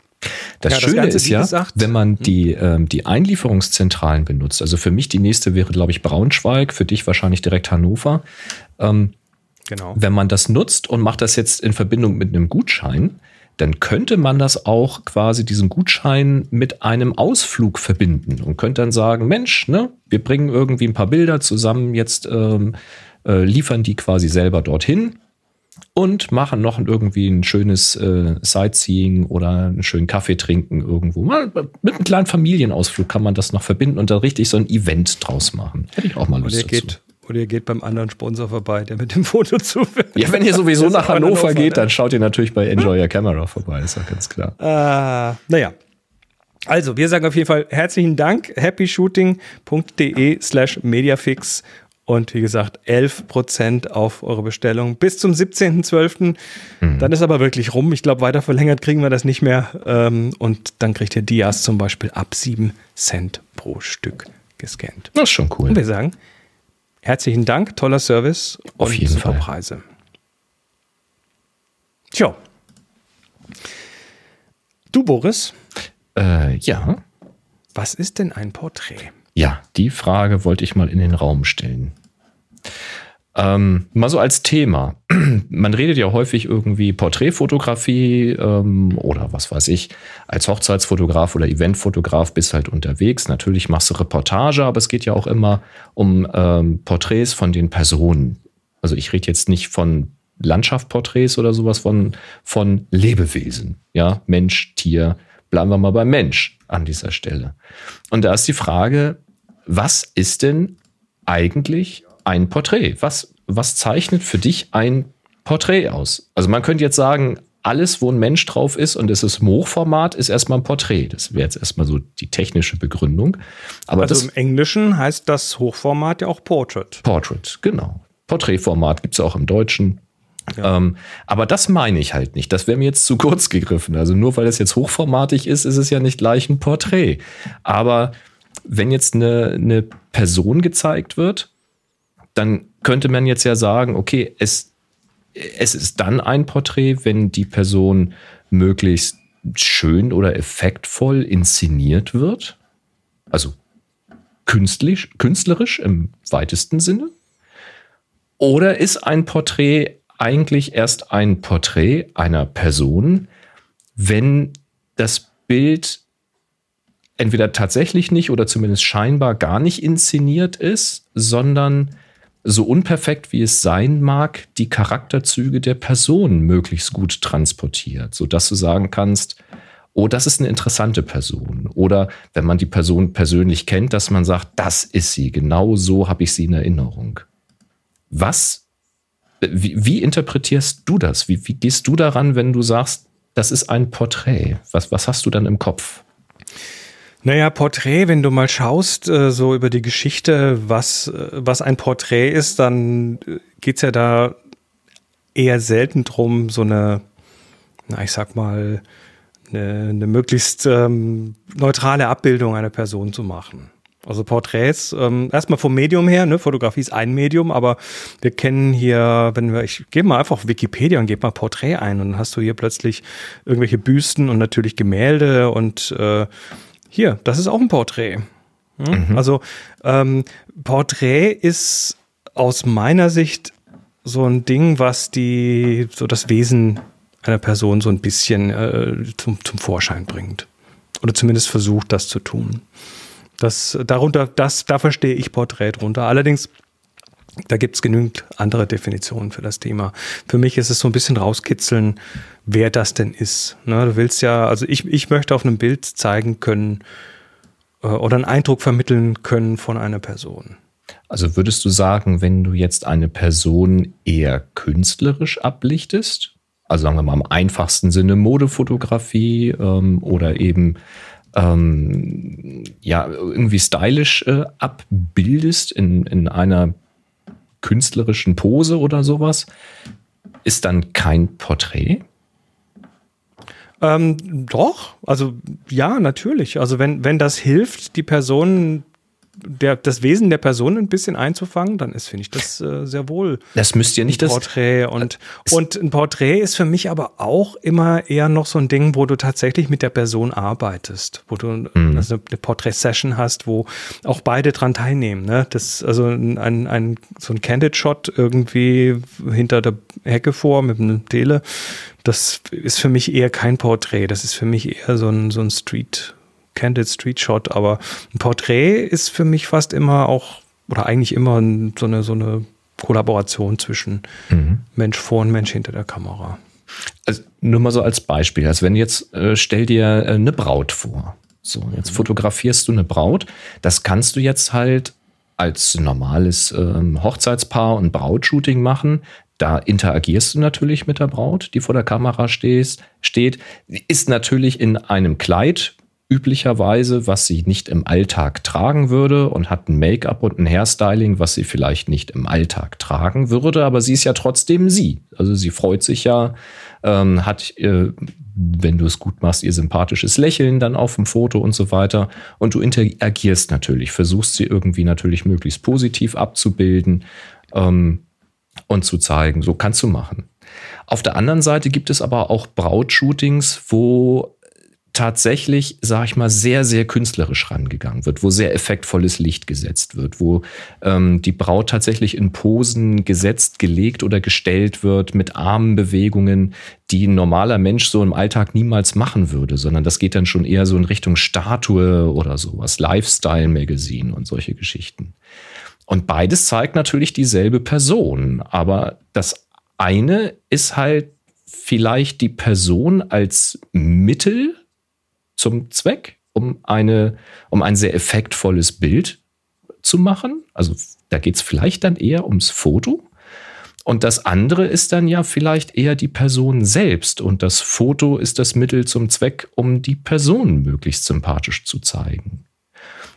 Das ja, Schöne das ist ja, gesagt, wenn man hm? die, ähm, die Einlieferungszentralen benutzt, also für mich die nächste wäre, glaube ich, Braunschweig, für dich wahrscheinlich direkt Hannover. Ähm, genau. Wenn man das nutzt und macht das jetzt in Verbindung mit einem Gutschein, dann könnte man das auch quasi diesen Gutschein mit einem Ausflug verbinden und könnte dann sagen, Mensch, ne, wir bringen irgendwie ein paar Bilder zusammen, jetzt ähm, äh, liefern die quasi selber dorthin und machen noch irgendwie ein schönes äh, Sightseeing oder einen schönen Kaffee trinken irgendwo. Mal, mit einem kleinen Familienausflug kann man das noch verbinden und da richtig so ein Event draus machen. Hätte ich auch mal Lust dazu. Geht, oder ihr geht beim anderen Sponsor vorbei, der mit dem Foto zu. Ja, wenn ihr sowieso nach Hannover, Hannover geht, dann schaut ihr natürlich bei Enjoy Your Camera vorbei, ist ja ganz klar. Äh, naja. Also, wir sagen auf jeden Fall herzlichen Dank. happyshooting.de slash mediafix und wie gesagt, 11% auf eure Bestellung bis zum 17.12. Mhm. Dann ist aber wirklich rum. Ich glaube, weiter verlängert kriegen wir das nicht mehr. Ähm, und dann kriegt ihr Dias zum Beispiel ab 7 Cent pro Stück gescannt. Das ist schon cool. Und wir sagen Herzlichen Dank, toller Service und Auf jeden super Fall. Preise. Tja. Du, Boris? Äh, ja. Was ist denn ein Porträt? Ja, die Frage wollte ich mal in den Raum stellen. Ähm, mal so als Thema. <clears throat> Man redet ja häufig irgendwie Porträtfotografie ähm, oder was weiß ich, als Hochzeitsfotograf oder Eventfotograf bist halt unterwegs. Natürlich machst du Reportage, aber es geht ja auch immer um ähm, Porträts von den Personen. Also ich rede jetzt nicht von Landschaftporträts oder sowas, von, von Lebewesen. Ja, Mensch, Tier. Bleiben wir mal beim Mensch an dieser Stelle. Und da ist die Frage, was ist denn eigentlich ein Porträt? Was, was zeichnet für dich ein Porträt aus? Also man könnte jetzt sagen, alles, wo ein Mensch drauf ist und es ist im Hochformat, ist erstmal ein Porträt. Das wäre jetzt erstmal so die technische Begründung. Aber also das, im Englischen heißt das Hochformat ja auch Portrait. Portrait, genau. Porträtformat gibt es auch im Deutschen. Ja. Ähm, aber das meine ich halt nicht. Das wäre mir jetzt zu kurz gegriffen. Also nur weil es jetzt hochformatig ist, ist es ja nicht gleich ein Porträt. Aber wenn jetzt eine, eine Person gezeigt wird, dann könnte man jetzt ja sagen, okay, es, es ist dann ein Porträt, wenn die Person möglichst schön oder effektvoll inszeniert wird. Also künstlich, künstlerisch im weitesten Sinne. Oder ist ein Porträt eigentlich erst ein Porträt einer Person, wenn das Bild entweder tatsächlich nicht oder zumindest scheinbar gar nicht inszeniert ist, sondern so unperfekt wie es sein mag, die Charakterzüge der Person möglichst gut transportiert, sodass du sagen kannst, oh, das ist eine interessante Person. Oder wenn man die Person persönlich kennt, dass man sagt, das ist sie, genau so habe ich sie in Erinnerung. Was, wie, wie interpretierst du das? Wie, wie, gehst du daran, wenn du sagst, das ist ein Porträt? Was, was hast du dann im Kopf? Naja, Porträt, wenn du mal schaust, äh, so über die Geschichte, was, äh, was ein Porträt ist, dann äh, geht's ja da eher selten drum, so eine, na, ich sag mal, eine, eine möglichst ähm, neutrale Abbildung einer Person zu machen. Also Porträts, ähm, erstmal vom Medium her, ne, Fotografie ist ein Medium, aber wir kennen hier, wenn wir, ich gebe mal einfach auf Wikipedia und gebe mal Porträt ein und dann hast du hier plötzlich irgendwelche Büsten und natürlich Gemälde und äh, hier, das ist auch ein Porträt. Hm? Mhm. Also ähm, Porträt ist aus meiner Sicht so ein Ding, was die so das Wesen einer Person so ein bisschen äh, zum, zum Vorschein bringt. Oder zumindest versucht, das zu tun. Das, darunter, das, da verstehe ich Porträt drunter. Allerdings, da gibt es genügend andere Definitionen für das Thema. Für mich ist es so ein bisschen rauskitzeln, wer das denn ist. Ne, du willst ja, also ich, ich möchte auf einem Bild zeigen können äh, oder einen Eindruck vermitteln können von einer Person. Also würdest du sagen, wenn du jetzt eine Person eher künstlerisch ablichtest, also sagen wir mal im einfachsten Sinne Modefotografie ähm, oder eben ähm, ja irgendwie stylisch äh, abbildest in, in einer künstlerischen Pose oder sowas, ist dann kein Porträt? Ähm, doch, also ja, natürlich. Also wenn, wenn das hilft, die Person der, das Wesen der Person ein bisschen einzufangen, dann ist, finde ich, das äh, sehr wohl. Das müsst ihr nicht ein Porträt. Das, und, und ein Porträt ist für mich aber auch immer eher noch so ein Ding, wo du tatsächlich mit der Person arbeitest, wo du mhm. also eine Porträt-Session hast, wo auch beide dran teilnehmen. Ne? Das, also ein, ein, so ein Candid-Shot irgendwie hinter der Hecke vor mit einem Tele, das ist für mich eher kein Porträt. Das ist für mich eher so ein, so ein Street- Candid Street Shot, aber ein Porträt ist für mich fast immer auch, oder eigentlich immer so eine, so eine Kollaboration zwischen mhm. Mensch vor und Mensch hinter der Kamera. Also nur mal so als Beispiel. Also wenn jetzt, äh, stell dir äh, eine Braut vor. So, jetzt mhm. fotografierst du eine Braut. Das kannst du jetzt halt als normales ähm, Hochzeitspaar und Brautshooting machen. Da interagierst du natürlich mit der Braut, die vor der Kamera stehst, steht. Ist natürlich in einem Kleid üblicherweise, was sie nicht im Alltag tragen würde und hat ein Make-up und ein Hairstyling, was sie vielleicht nicht im Alltag tragen würde, aber sie ist ja trotzdem sie. Also sie freut sich ja, ähm, hat, äh, wenn du es gut machst, ihr sympathisches Lächeln dann auf dem Foto und so weiter. Und du interagierst natürlich, versuchst sie irgendwie natürlich möglichst positiv abzubilden ähm, und zu zeigen. So kannst du machen. Auf der anderen Seite gibt es aber auch Brautshootings, wo tatsächlich, sag ich mal, sehr, sehr künstlerisch rangegangen wird, wo sehr effektvolles Licht gesetzt wird, wo ähm, die Braut tatsächlich in Posen gesetzt, gelegt oder gestellt wird mit Armenbewegungen, die ein normaler Mensch so im Alltag niemals machen würde, sondern das geht dann schon eher so in Richtung Statue oder sowas, Lifestyle-Magazin und solche Geschichten. Und beides zeigt natürlich dieselbe Person, aber das eine ist halt vielleicht die Person als Mittel zum Zweck, um, eine, um ein sehr effektvolles Bild zu machen. Also da geht es vielleicht dann eher ums Foto. Und das andere ist dann ja vielleicht eher die Person selbst. Und das Foto ist das Mittel zum Zweck, um die Person möglichst sympathisch zu zeigen.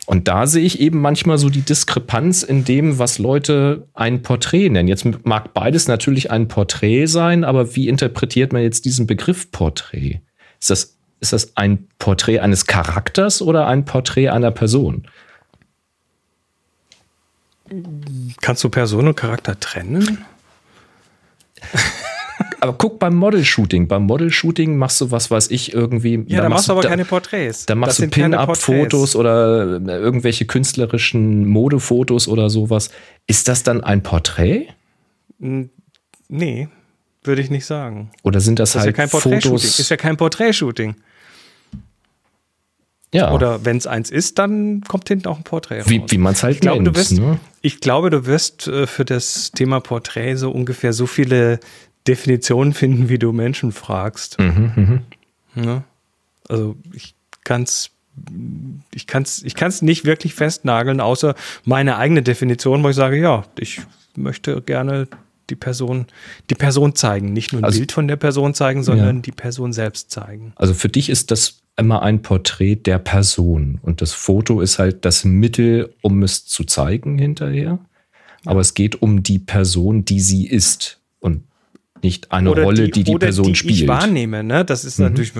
Und da sehe ich eben manchmal so die Diskrepanz in dem, was Leute ein Porträt nennen. Jetzt mag beides natürlich ein Porträt sein, aber wie interpretiert man jetzt diesen Begriff Porträt? Ist das, ist das ein Porträt eines Charakters oder ein Porträt einer Person? Kannst du Person und Charakter trennen? <laughs> aber guck beim Model-Shooting. Beim Model-Shooting machst du was weiß ich irgendwie. Ja, da, machst du aber da, keine Porträts. Da machst du Pin-Up-Fotos oder äh, irgendwelche künstlerischen Modefotos oder sowas. Ist das dann ein Porträt? Nee, würde ich nicht sagen. Oder sind das, das halt ist ja kein Fotos? Ist ja kein Porträtshooting. Ja. Oder wenn es eins ist, dann kommt hinten auch ein Porträt raus. Wie, wie man es halt ich glaube, nennt. Du wirst, ne? Ich glaube, du wirst äh, für das Thema Porträt so ungefähr so viele Definitionen finden, wie du Menschen fragst. Mhm, mh. ja? Also ich kann es ich kann's, ich kann's nicht wirklich festnageln, außer meine eigene Definition, wo ich sage, ja, ich möchte gerne die Person, die Person zeigen, nicht nur ein Also- Bild von der Person zeigen, sondern Ja. die Person selbst zeigen. Also für dich ist das immer ein Porträt der Person und das Foto ist halt das Mittel, um es zu zeigen hinterher. Aber es geht um die Person, die sie ist und nicht eine Rolle, die die, oder Person die ich spielt. wahrnehme, ne? Das ist Mhm. natürlich,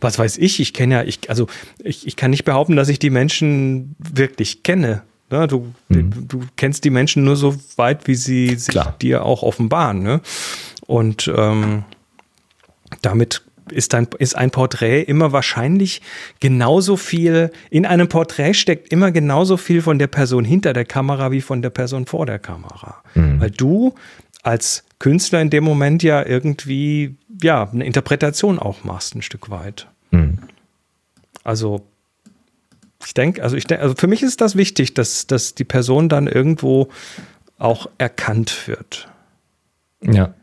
was weiß ich, ich kenne ja, ich, also ich, ich kann nicht behaupten, dass ich die Menschen wirklich kenne. Ne? Du, du kennst die Menschen nur so weit, wie sie sich Mhm. Klar. dir auch offenbaren. Ne? Und ähm, damit ist ein, ist ein Porträt immer wahrscheinlich genauso viel, in einem Porträt steckt immer genauso viel von der Person hinter der Kamera wie von der Person vor der Kamera. Mhm. Weil du als Künstler in dem Moment ja irgendwie, ja, eine Interpretation auch machst, ein Stück weit. Mhm. Also, ich denke, also ich denke, also für mich ist das wichtig, dass, dass die Person dann irgendwo auch erkannt wird. Ja.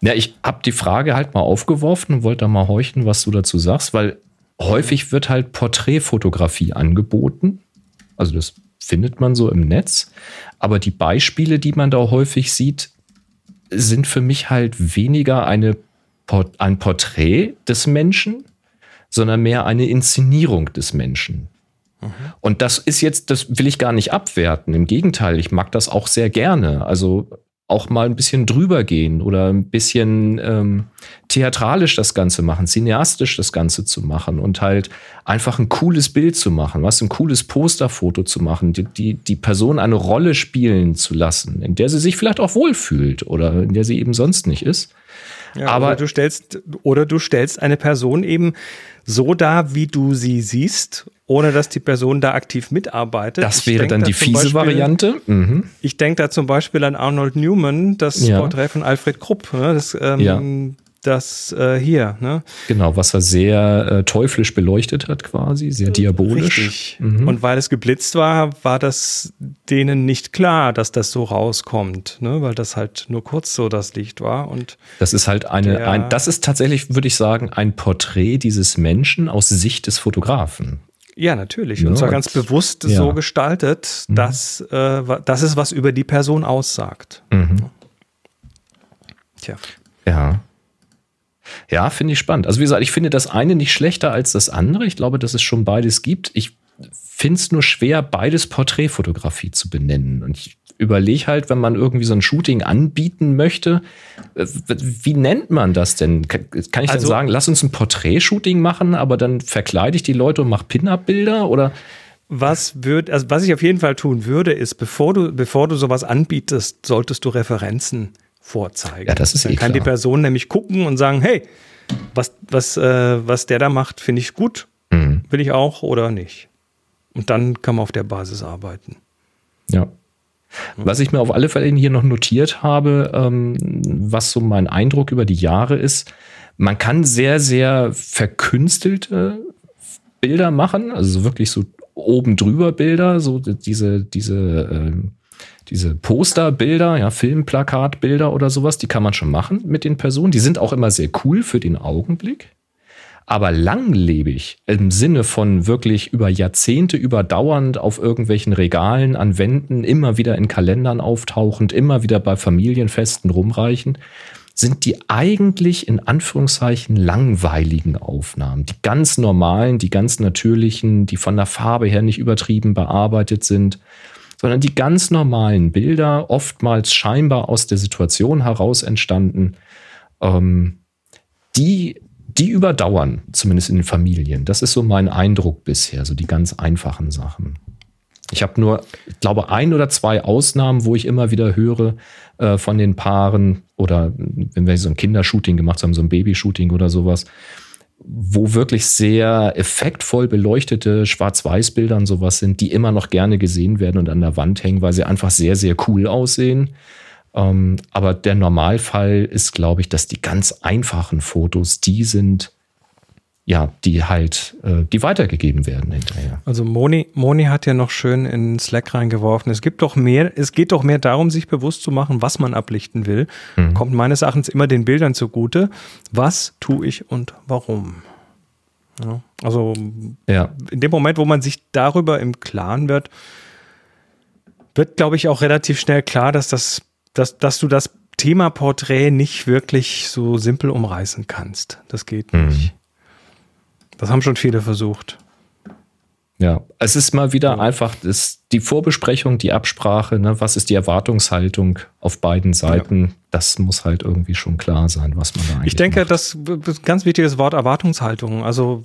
Ja, ich habe die Frage halt mal aufgeworfen und wollte da mal horchen, was du dazu sagst, weil häufig wird halt Porträtfotografie angeboten. Also das findet man so im Netz. Aber die Beispiele, die man da häufig sieht, sind für mich halt weniger eine, ein Porträt des Menschen, sondern mehr eine Inszenierung des Menschen. Und das ist jetzt, das will ich gar nicht abwerten. Im Gegenteil, ich mag das auch sehr gerne. Also auch mal ein bisschen drüber gehen oder ein bisschen ähm, theatralisch das Ganze machen, cineastisch das Ganze zu machen und halt einfach ein cooles Bild zu machen, was ein cooles Posterfoto zu machen, die, die, die Person eine Rolle spielen zu lassen, in der sie sich vielleicht auch wohlfühlt oder in der sie eben sonst nicht ist. Ja, Aber- oder du stellst oder du stellst eine Person eben so dar, wie du sie siehst, ohne dass die Person da aktiv mitarbeitet. Das wäre dann da die fiese Beispiel- Variante. Mhm. Ich denke da zum Beispiel an Arnold Newman, das Ja. Porträt von Alfred Krupp, ne? das, ähm, Ja. das äh, hier. Ne? Genau, was er sehr äh, teuflisch beleuchtet hat, quasi, sehr diabolisch. Richtig. Mhm. Und weil es geblitzt war, war das denen nicht klar, dass das so rauskommt, ne? weil das halt nur kurz so das Licht war. Und Das ist halt eine, Der- ein, das ist tatsächlich, würde ich sagen, ein Porträt dieses Menschen aus Sicht des Fotografen. Ja, natürlich. Ja, und zwar und- ganz bewusst ja. so gestaltet, dass, äh, dass es was über die Person aussagt. Mhm. Tja. Ja. Ja, finde ich spannend. Also wie gesagt, ich finde das eine nicht schlechter als das andere. Ich glaube, dass es schon beides gibt. Ich finde es nur schwer, beides Porträtfotografie zu benennen. Und ich überlege halt, wenn man irgendwie so ein Shooting anbieten möchte, äh, wie nennt man das denn? Kann ich Also- dann sagen, lass uns ein Porträtshooting machen, aber dann verkleide ich die Leute und mache Pin-Up-Bilder? Oder Was würd, also was ich auf jeden Fall tun würde, ist, bevor du, bevor du sowas anbietest, solltest du Referenzen vorzeigen. Ja, das ist Dann eh kann die klar. Person nämlich gucken und sagen, hey, was, was, äh, was der da macht, finde ich gut, Mhm. will ich auch oder nicht. Und dann kann man auf der Basis arbeiten. Ja. Was ich mir auf alle Fälle hier noch notiert habe, ähm, was so mein Eindruck über die Jahre ist, man kann sehr, sehr verkünstelte Bilder machen, also so wirklich so oben drüber Bilder, so diese, diese, ähm, diese Posterbilder, ja, Filmplakatbilder oder sowas, die kann man schon machen mit den Personen. Die sind auch immer sehr cool für den Augenblick. Aber langlebig im Sinne von wirklich über Jahrzehnte überdauernd auf irgendwelchen Regalen an Wänden, immer wieder in Kalendern auftauchend, immer wieder bei Familienfesten rumreichen, sind die eigentlich in Anführungszeichen langweiligen Aufnahmen. Die ganz normalen, die ganz natürlichen, die von der Farbe her nicht übertrieben bearbeitet sind, sondern die ganz normalen Bilder, oftmals scheinbar aus der Situation heraus entstanden, ähm, die die überdauern, zumindest in den Familien. Das ist so mein Eindruck bisher, so die ganz einfachen Sachen. Ich habe nur, ich glaube, ein oder zwei Ausnahmen, wo ich immer wieder höre äh, von den Paaren oder wenn wir so ein Kindershooting gemacht haben, so ein Babyshooting oder sowas, wo wirklich sehr effektvoll beleuchtete Schwarz-Weiß-Bilder und sowas sind, die immer noch gerne gesehen werden und an der Wand hängen, weil sie einfach sehr, sehr cool aussehen. Ähm, aber der Normalfall ist, glaube ich, dass die ganz einfachen Fotos die sind, ja, die halt, äh, die weitergegeben werden hinterher. Also Moni, Moni hat ja noch schön in Slack reingeworfen. Es gibt doch mehr, es geht doch mehr darum, sich bewusst zu machen, was man ablichten will. Mhm. Kommt meines Erachtens immer den Bildern zugute. Was tue ich und warum? Ja, also ja. in dem Moment, wo man sich darüber im Klaren wird, wird, glaube ich, auch relativ schnell klar, dass das dass, dass du das Thema Porträt nicht wirklich so simpel umreißen kannst. Das geht mhm. nicht. Das haben schon viele versucht. Ja, es ist mal wieder einfach das, die Vorbesprechung, die Absprache, ne, was ist die Erwartungshaltung auf beiden Seiten, ja. das muss halt irgendwie schon klar sein, was man da eigentlich Ich denke, macht. das ist ein ganz wichtiges Wort Erwartungshaltung. Also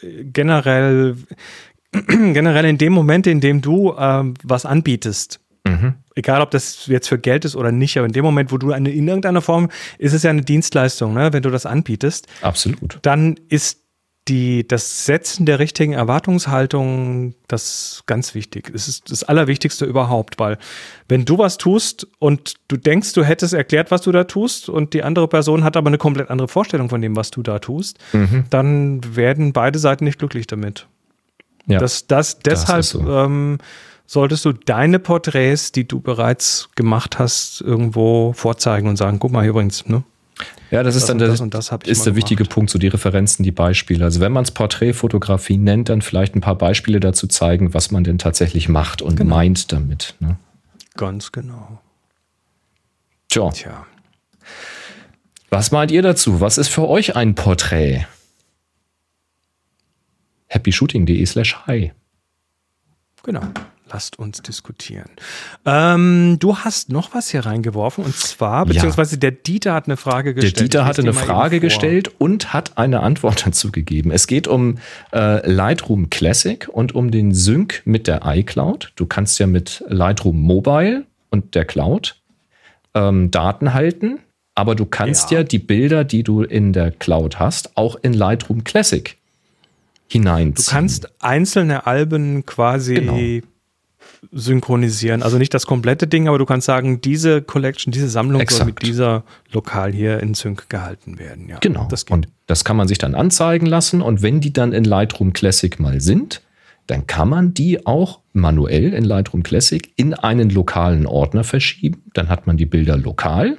äh, generell, <clears throat> generell in dem Moment, in dem du äh, was anbietest, mhm egal ob das jetzt für Geld ist oder nicht, aber in dem Moment, wo du eine, in irgendeiner Form, ist es ja eine Dienstleistung, ne? wenn du das anbietest. Absolut. Dann ist die, das Setzen der richtigen Erwartungshaltung, das ganz wichtig. Es ist das Allerwichtigste überhaupt, weil wenn du was tust und du denkst, du hättest erklärt, was du da tust und die andere Person hat aber eine komplett andere Vorstellung von dem, was du da tust, mhm. dann werden beide Seiten nicht glücklich damit. Ja, das, das deshalb das so. ähm, solltest du deine Porträts, die du bereits gemacht hast, irgendwo vorzeigen und sagen, guck mal hier übrigens, ne? Ja, das, das ist dann der, das das ist der wichtige Punkt, so die Referenzen, die Beispiele. Also wenn man es Porträtfotografie nennt, dann vielleicht ein paar Beispiele dazu zeigen, was man denn tatsächlich macht und genau. meint damit. Ne? Ganz genau. Tja. Tja. Was meint ihr dazu? Was ist für euch ein Porträt? happyshooting.de slash hi. Genau lasst uns diskutieren. Ähm, du hast noch was hier reingeworfen und zwar, beziehungsweise ja. der Dieter hat eine Frage gestellt. Der Dieter hatte eine Frage gestellt und hat eine Antwort <laughs> dazu gegeben. Es geht um äh, Lightroom Classic und um den Sync mit der iCloud. Du kannst ja mit Lightroom Mobile und der Cloud ähm, Daten halten, aber du kannst ja. ja die Bilder, die du in der Cloud hast, auch in Lightroom Classic hineinziehen. Du kannst einzelne Alben quasi genau synchronisieren. Also nicht das komplette Ding, aber du kannst sagen, diese Collection, diese Sammlung Exakt. soll mit dieser lokal hier in Sync gehalten werden. Ja, genau. Das und das kann man sich dann anzeigen lassen. Und wenn die dann in Lightroom Classic mal sind, dann kann man die auch manuell in Lightroom Classic in einen lokalen Ordner verschieben. Dann hat man die Bilder lokal.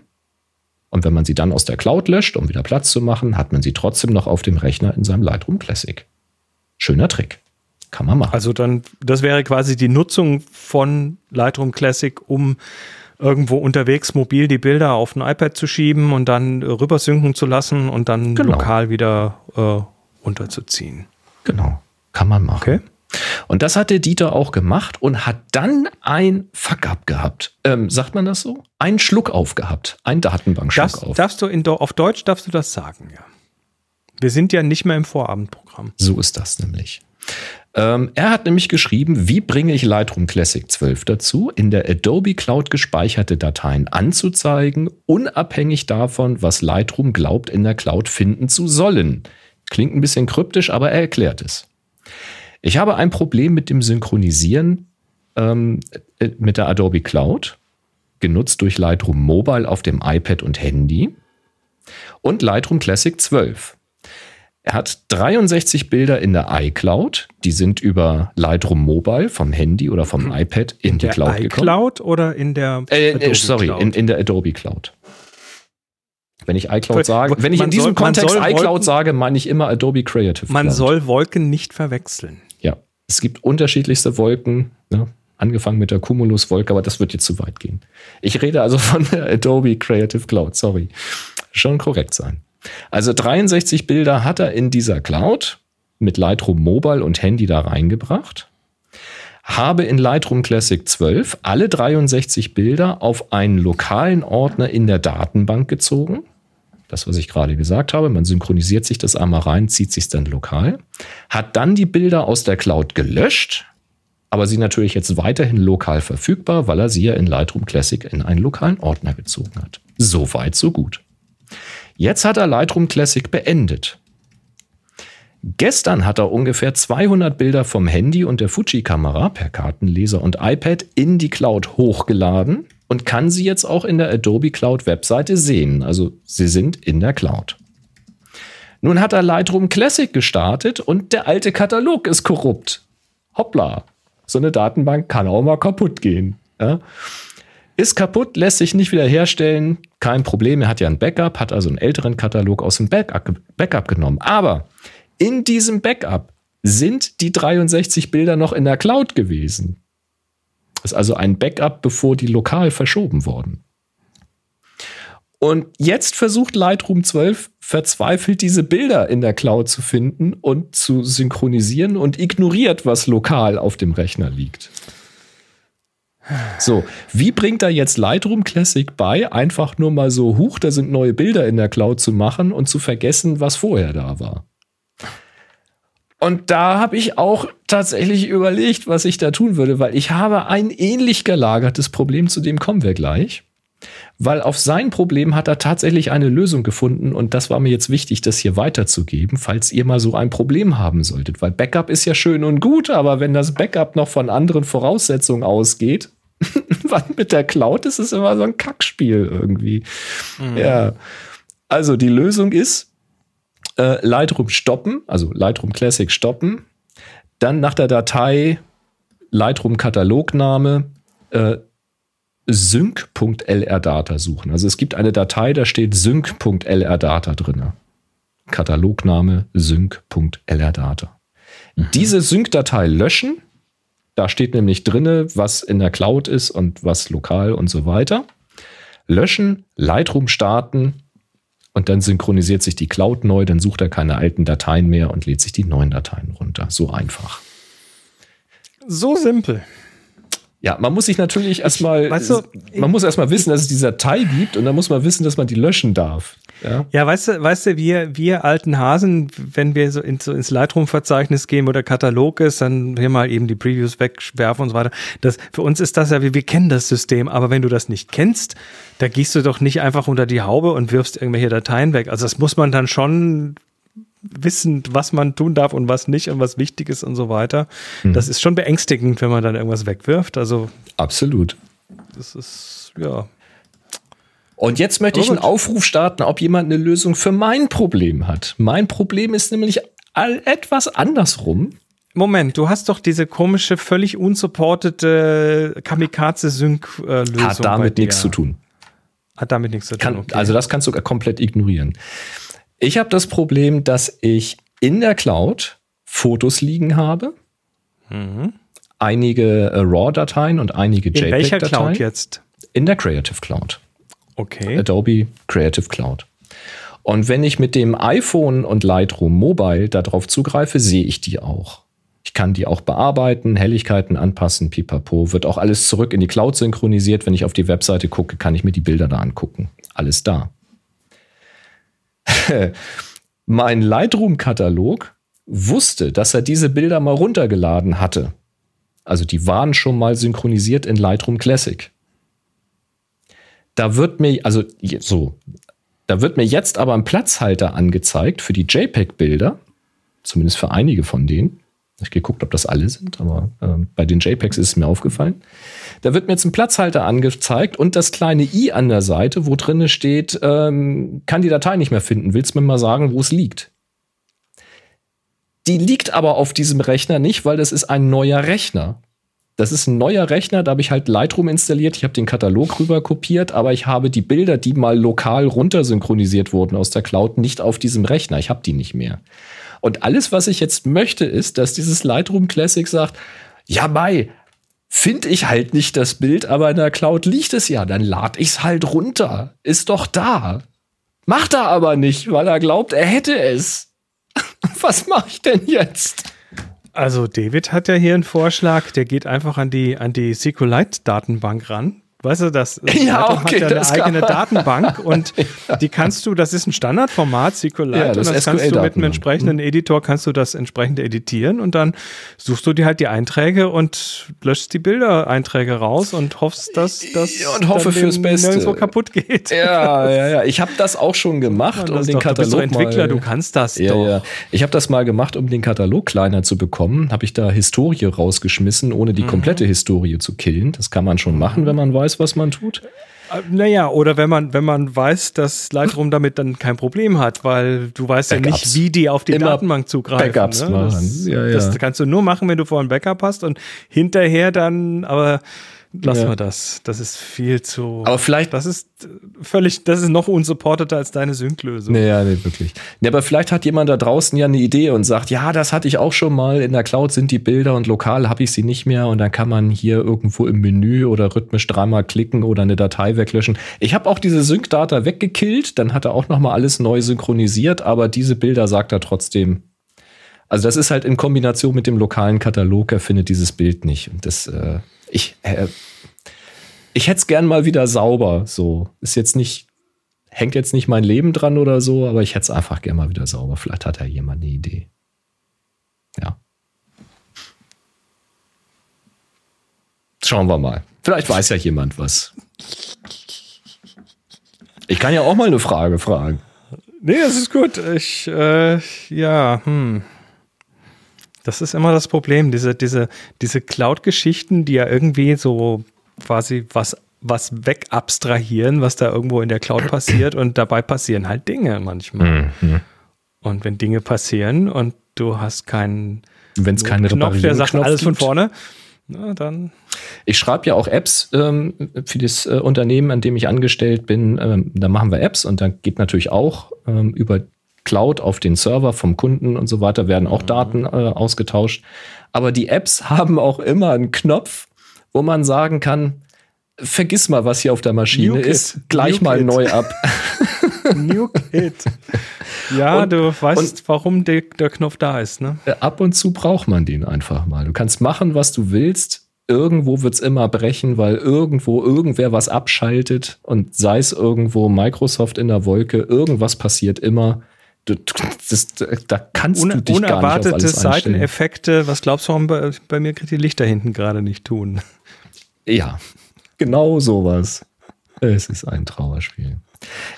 Und wenn man sie dann aus der Cloud löscht, um wieder Platz zu machen, hat man sie trotzdem noch auf dem Rechner in seinem Lightroom Classic. Schöner Trick. Kann man machen. Also dann, das wäre quasi die Nutzung von Lightroom Classic, um irgendwo unterwegs mobil die Bilder auf ein iPad zu schieben und dann rüber synken zu lassen und dann genau. lokal wieder äh, runterzuziehen. Genau, kann man machen. Okay. Und das hat der Dieter auch gemacht und hat dann ein Fuck-up gehabt. Ähm, sagt man das so? Ein Schluck aufgehabt. Ein Datenbankschluck das, auf. Darfst du in, auf Deutsch darfst du das sagen, ja. Wir sind ja nicht mehr im Vorabendprogramm. So ist das nämlich. Ähm, er hat nämlich geschrieben, wie bringe ich Lightroom Classic 12 dazu, in der Adobe Cloud gespeicherte Dateien anzuzeigen, unabhängig davon, was Lightroom glaubt, in der Cloud finden zu sollen. Klingt ein bisschen kryptisch, aber er erklärt es. Ich habe ein Problem mit dem Synchronisieren ähm, äh, mit der Adobe Cloud, genutzt durch Lightroom Mobile auf dem iPad und Handy und Lightroom Classic 12. Er hat 63 Bilder in der iCloud. Die sind über Lightroom Mobile vom Handy oder vom iPad in, in die Cloud gekommen. iCloud oder in der äh, äh, Sorry, in, in der Adobe Cloud. Wenn ich iCloud sage, wenn ich Man in diesem soll- Kontext iCloud Wolken- sage, meine ich immer Adobe Creative Man Cloud. soll Wolken nicht verwechseln. Ja, es gibt unterschiedlichste Wolken, ne? angefangen mit der Cumulus-Wolke, aber das wird jetzt zu weit gehen. Ich rede also <laughs> von der Adobe Creative Cloud, sorry. Schon korrekt sein. Also 63 Bilder hat er in dieser Cloud mit Lightroom Mobile und Handy da reingebracht. Habe in Lightroom Classic 12 alle 63 Bilder auf einen lokalen Ordner in der Datenbank gezogen. Das, was ich gerade gesagt habe, man synchronisiert sich das einmal rein, zieht sich dann lokal, hat dann die Bilder aus der Cloud gelöscht, aber sie natürlich jetzt weiterhin lokal verfügbar, weil er sie ja in Lightroom Classic in einen lokalen Ordner gezogen hat. So weit, so gut. Jetzt hat er Lightroom Classic beendet. Gestern hat er ungefähr 200 Bilder vom Handy und der Fuji-Kamera per Kartenleser und iPad in die Cloud hochgeladen und kann sie jetzt auch in der Adobe Cloud Webseite sehen. Also sie sind in der Cloud. Nun hat er Lightroom Classic gestartet und der alte Katalog ist korrupt. Hoppla. So eine Datenbank kann auch mal kaputt gehen. Ja? Ist kaputt, lässt sich nicht wieder herstellen. Kein Problem, er hat ja ein Backup, hat also einen älteren Katalog aus dem Backup, Backup genommen. Aber in diesem Backup sind die 63 Bilder noch in der Cloud gewesen. Das ist also ein Backup, bevor die lokal verschoben wurden. Und jetzt versucht Lightroom 12 verzweifelt diese Bilder in der Cloud zu finden und zu synchronisieren und ignoriert, was lokal auf dem Rechner liegt. So, wie bringt er jetzt Lightroom Classic bei, einfach nur mal so, huch, da sind neue Bilder in der Cloud zu machen und zu vergessen, was vorher da war? Und da habe ich auch tatsächlich überlegt, was ich da tun würde, weil ich habe ein ähnlich gelagertes Problem, zu dem kommen wir gleich. Weil auf sein Problem hat er tatsächlich eine Lösung gefunden und das war mir jetzt wichtig, das hier weiterzugeben, falls ihr mal so ein Problem haben solltet. Weil Backup ist ja schön und gut, aber wenn das Backup noch von anderen Voraussetzungen ausgeht, <laughs> was mit der Cloud ist es immer so ein Kackspiel irgendwie. Ja. Also die Lösung ist, äh, Lightroom stoppen, also Lightroom Classic stoppen, dann nach der Datei Lightroom Katalogname äh, sync.lrdata suchen. Also es gibt eine Datei, da steht sync.lrdata drin. Katalogname sync.lrdata. Diese Sync-Datei löschen. Da steht nämlich drinne, was in der Cloud ist und was lokal und so weiter. Löschen, Lightroom starten und dann synchronisiert sich die Cloud neu, dann sucht er keine alten Dateien mehr und lädt sich die neuen Dateien runter. So einfach. So simpel. Ja, man muss sich natürlich erstmal, weißt du, man muss erstmal wissen, dass es diese Datei gibt und dann muss man wissen, dass man die löschen darf. Ja, Ja, weißt du, weißt du, wir, wir alten Hasen, wenn wir so, in, so ins Lightroom-Verzeichnis gehen, wo der Katalog ist, dann hier mal eben die Previews wegwerfen und so weiter. Das, für uns ist das ja, wir, wir kennen das System, aber wenn du das nicht kennst, da gehst du doch nicht einfach unter die Haube und wirfst irgendwelche Dateien weg. Also das muss man dann schon wissen, was man tun darf und was nicht und was wichtig ist und so weiter. Das ist schon beängstigend, wenn man dann irgendwas wegwirft. Also absolut. das ist, ja. Und jetzt möchte ich einen. Aufruf starten, ob jemand eine Lösung für mein Problem hat. Mein Problem ist nämlich all etwas andersrum. Moment, du hast doch diese komische, völlig unsupportete Kamikaze-Sync-Lösung. Hat damit nichts zu tun. Hat damit nichts zu tun. Kann, okay. Also das kannst du komplett ignorieren. Ich habe das Problem, dass ich in der Cloud Fotos liegen habe, einige äh, RAW-Dateien und einige In welcher Cloud JPEG-Dateien. jetzt? In der Creative Cloud. Okay. Adobe Creative Cloud. Und wenn ich mit dem iPhone und Lightroom Mobile darauf zugreife, sehe ich die auch. Ich kann die auch bearbeiten, Helligkeiten anpassen, pipapo. Wird auch alles zurück in die Cloud synchronisiert. Wenn ich auf die Webseite gucke, kann ich mir die Bilder da angucken. Alles da. <laughs> mein Lightroom-Katalog wusste, dass er diese Bilder mal runtergeladen hatte. Also die waren schon mal synchronisiert in Lightroom Classic. Da wird mir, also so, da wird mir jetzt aber ein Platzhalter angezeigt für die JPEG-Bilder, zumindest für einige von denen. Ich geguckt, ob das alle sind, aber ähm, bei den JPEGs ist es mir aufgefallen. Da wird mir jetzt ein Platzhalter angezeigt und das kleine i an der Seite, wo drinne steht, ähm, kann die Datei nicht mehr finden. Willst du mir mal sagen, wo es liegt? Die liegt aber auf diesem Rechner nicht, weil das ist ein neuer Rechner. Das ist ein neuer Rechner, da habe ich halt Lightroom installiert, ich habe den Katalog rüber kopiert, aber ich habe die Bilder, die mal lokal runtersynchronisiert wurden aus der Cloud, nicht auf diesem Rechner. Ich habe die nicht mehr. Und alles, was ich jetzt möchte, ist, dass dieses Lightroom Classic sagt, ja, Mai, finde ich halt nicht das Bild, aber in der Cloud liegt es ja, dann lade ich es halt runter. Ist doch da. Macht er aber nicht, weil er glaubt, er hätte es. <laughs> Was mache ich denn jetzt? Also David hat ja hier einen Vorschlag, der geht einfach an die, an die SQLite-Datenbank ran. Weißt du, das <laughs> ja, okay, hat ja eine eigene Datenbank <laughs> und ja. die kannst du, das ist ein Standardformat, SQLite, Ja, das und das kannst du mit einem entsprechenden Editor kannst du das entsprechend editieren und dann suchst du dir halt die Einträge und löschst die Bildereinträge raus und hoffst, dass das Ja, und hoffe fürs Beste. nirgendwo kaputt geht. Ja, <laughs> ja, ja. Ich habe das auch schon gemacht, um den doch, du bist Katalog Entwickler, mal, du kannst das Ja, doch. ja. Ich habe das mal gemacht, um den Katalog kleiner zu bekommen. Habe ich da Historie rausgeschmissen, ohne Mhm. die komplette Historie zu killen. Das kann man schon machen, wenn man weiß, was man tut. Äh, Naja, oder wenn man, wenn man weiß, dass Lightroom damit dann kein Problem hat, weil du weißt ja Backups. nicht, wie die auf die Immer Datenbank zugreifen. Backups ne? machen. Das, Ja, ja. das kannst du nur machen, wenn du vorher ein Backup hast und hinterher dann, aber lassen Ja. wir das. Das ist viel zu. Aber vielleicht das ist äh, völlig, das ist noch unsupporteter als deine Sync-Lösung. Naja, nee, wirklich. Nee, aber vielleicht hat jemand da draußen ja eine Idee und sagt, ja, das hatte ich auch schon mal. In der Cloud sind die Bilder und lokal habe ich sie nicht mehr. Und dann kann man hier irgendwo im Menü oder rhythmisch dreimal klicken oder eine Datei weglöschen. Ich habe auch diese Sync-Data weggekillt. Dann hat er auch noch mal alles neu synchronisiert. Aber diese Bilder sagt er trotzdem. Also das ist halt in Kombination mit dem lokalen Katalog. Er findet dieses Bild nicht. Und das, äh, ich, äh, ich hätte es gern mal wieder sauber. So ist jetzt nicht hängt jetzt nicht mein Leben dran oder so, aber ich hätte es einfach gerne mal wieder sauber. Vielleicht hat ja jemand eine Idee. Ja. Schauen wir mal. Vielleicht weiß ja jemand was. Ich kann ja auch mal eine Frage fragen. Nee, das ist gut. Ich, äh, ja, hm. Das ist immer das Problem, diese, diese, diese Cloud-Geschichten, die ja irgendwie so quasi was, was wegabstrahieren, was da irgendwo in der Cloud <clears throat> passiert und dabei passieren halt Dinge manchmal. Mhm. Und wenn Dinge passieren und du hast keinen Wenn es keine Knopf, der sagt Reparierung-Knopf alles von vorne, na, dann Ich schreibe ja auch Apps ähm, für das äh, Unternehmen, an dem ich angestellt bin. Ähm, da machen wir Apps und dann geht natürlich auch ähm, über Cloud auf den Server vom Kunden und so weiter, werden auch Daten äh, ausgetauscht. Aber die Apps <laughs> haben auch immer einen Knopf, wo man sagen kann, vergiss mal, was hier auf der Maschine it. ist, gleich Nuke mal it. neu ab. <laughs> New Kid. Ja, Und- du weißt, warum der, der Knopf da ist, ne? Äh, Ab und zu braucht man den einfach mal. Du kannst machen, was du willst. Irgendwo wird's immer brechen, weil irgendwo irgendwer was abschaltet und sei es irgendwo Microsoft in der Wolke, irgendwas passiert immer. Das, da kannst Un du dich gar nicht auf unerwartete. Seiteneffekte. Was glaubst du, warum bei, bei mir die Lichter hinten gerade nicht tun? Ja, genau sowas. Es ist ein Trauerspiel.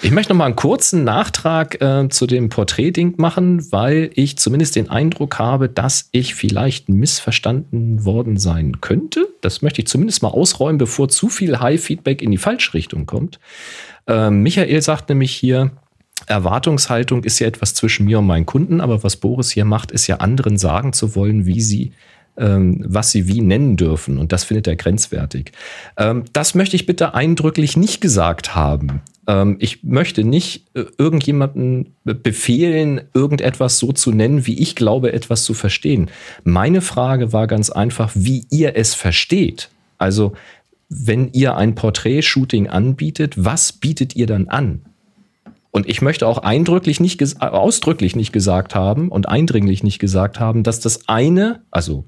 Ich möchte noch mal einen kurzen Nachtrag äh, zu dem Porträt-Ding machen, weil ich zumindest den Eindruck habe, dass ich vielleicht missverstanden worden sein könnte. Das möchte ich zumindest mal ausräumen, bevor zu viel High-Feedback in die falsche Richtung kommt. Ähm, Michael sagt nämlich hier, Erwartungshaltung ist ja etwas zwischen mir und meinen Kunden, aber was Boris hier macht, ist ja anderen sagen zu wollen, wie sie ähm, was sie wie nennen dürfen. Und das findet er grenzwertig. Ähm, das möchte ich bitte eindrücklich nicht gesagt haben. Ähm, ich möchte nicht äh, irgendjemanden befehlen, irgendetwas so zu nennen, wie ich glaube, etwas zu verstehen. Meine Frage war ganz einfach, wie ihr es versteht. Also, wenn ihr ein Porträt-Shooting anbietet, was bietet ihr dann an? Und ich möchte auch eindrücklich nicht, äh, ausdrücklich nicht gesagt haben und eindringlich nicht gesagt haben, dass das eine, also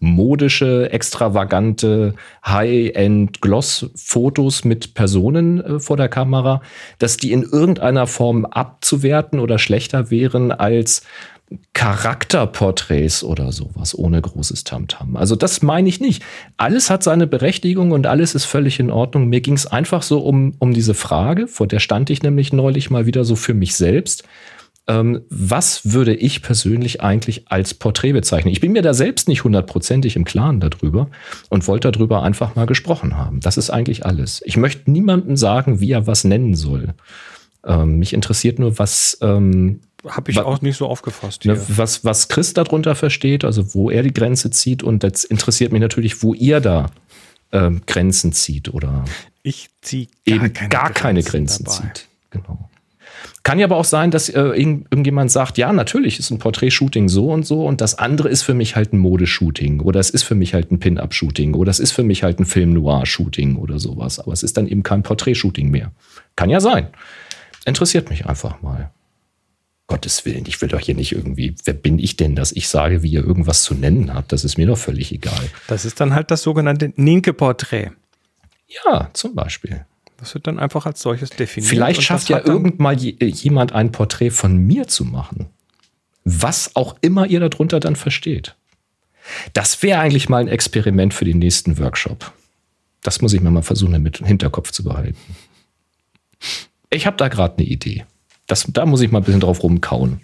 modische, extravagante, High-End Gloss-Fotos mit Personen äh, vor der Kamera, dass die in irgendeiner Form abzuwerten oder schlechter wären als Charakterporträts oder sowas ohne großes Tamtam. Also das meine ich nicht. Alles hat seine Berechtigung und alles ist völlig in Ordnung. Mir ging es einfach so um, um diese Frage, vor der stand ich nämlich neulich mal wieder so für mich selbst. Ähm, was würde ich persönlich eigentlich als Porträt bezeichnen? Ich bin mir da selbst nicht hundertprozentig im Klaren darüber und wollte darüber einfach mal gesprochen haben. Das ist eigentlich alles. Ich möchte niemandem sagen, wie er was nennen soll. Ähm, mich interessiert nur, was, ähm, habe ich Wa- auch nicht so aufgefasst. Ne, was, was Chris darunter versteht, also wo er die Grenze zieht. Und das interessiert mich natürlich, wo ihr da ähm, Grenzen zieht oder Ich ziehe eben gar keine Grenzen dabei. zieht. Genau. Kann ja aber auch sein, dass äh, irgend, irgendjemand sagt, ja, natürlich ist ein Porträtshooting so und so und das andere ist für mich halt ein Modeshooting oder es ist für mich halt ein Pin-Up-Shooting oder es ist für mich halt ein Film-Noir-Shooting oder sowas. Aber es ist dann eben kein Porträtshooting mehr. Kann ja sein. Interessiert mich einfach mal. Gottes Willen, ich will doch hier nicht irgendwie, wer bin ich denn, dass ich sage, wie ihr irgendwas zu nennen habt? Das ist mir doch völlig egal. Das ist dann halt das sogenannte Ninke-Porträt. Ja, zum Beispiel. Das wird dann einfach als solches definiert. Vielleicht schafft ja hat dann- irgend mal je, äh, jemand ein Porträt von mir zu machen. Was auch immer ihr darunter dann versteht. Das wäre eigentlich mal ein Experiment für den nächsten Workshop. Das muss ich mir mal versuchen, im Hinterkopf zu behalten. Ich habe da gerade eine Idee. Das, da muss ich mal ein bisschen drauf rumkauen.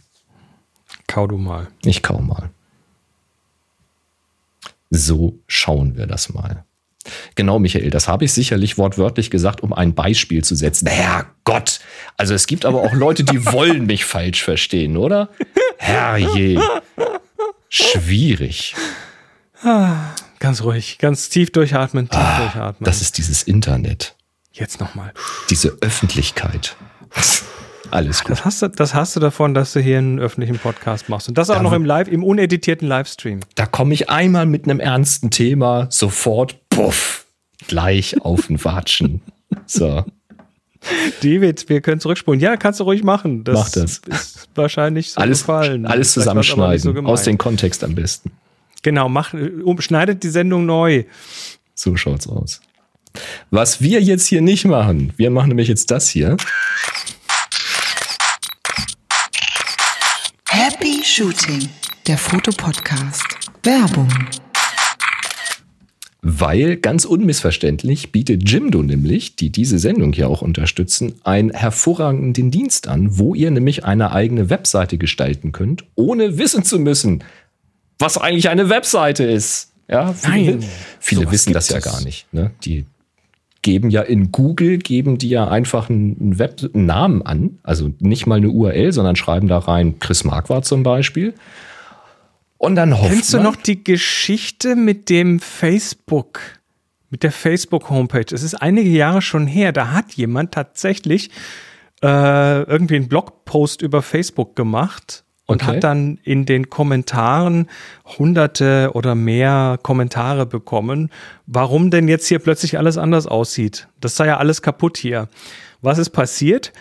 Kau du mal. Ich kau mal. So schauen wir das mal. Genau, Michael, das habe ich sicherlich wortwörtlich gesagt, um ein Beispiel zu setzen. Herr Gott, also es gibt aber auch Leute, die <laughs> wollen mich falsch verstehen, oder? Herrje. Schwierig. Ganz ruhig, ganz tief durchatmen, tief durchatmen. Ah, Das ist dieses Internet, Jetzt nochmal. diese Öffentlichkeit. Alles gut. Das hast, du, das hast du davon, dass du hier einen öffentlichen Podcast machst. Und das auch Da noch im Live, im uneditierten Livestream. Da komme ich einmal mit einem ernsten Thema, sofort, puff, gleich auf den Watschen. <laughs> So. David, wir können zurückspulen. Ja, kannst du ruhig machen. Das, Mach das. ist wahrscheinlich so alles, gefallen. alles zusammenschneiden. so aus dem Kontext am besten. Genau, mach, umschneidet die Sendung neu. So schaut's aus. Was wir jetzt hier nicht machen, wir machen nämlich jetzt das hier. Shooting, der Fotopodcast. Werbung. Weil ganz unmissverständlich bietet Jimdo nämlich, die diese Sendung hier auch unterstützen, einen hervorragenden Dienst an, wo ihr nämlich eine eigene Webseite gestalten könnt, ohne wissen zu müssen, was eigentlich eine Webseite ist. Ja, viele, Nein, viele wissen das ja es. gar nicht. Ne? Die geben ja in Google, geben die ja einfach einen Web einen Namen an, also nicht mal eine URL, sondern schreiben da rein Chris Marquardt zum Beispiel. Und dann hofft Kennst du man, noch die Geschichte mit dem Facebook, mit der Facebook-Homepage? Es ist einige Jahre schon her. Da hat jemand tatsächlich äh, irgendwie einen Blogpost über Facebook gemacht und Okay. hat dann in den Kommentaren hunderte oder mehr Kommentare bekommen, warum denn jetzt hier plötzlich alles anders aussieht. Das sei ja alles kaputt hier. Was ist passiert?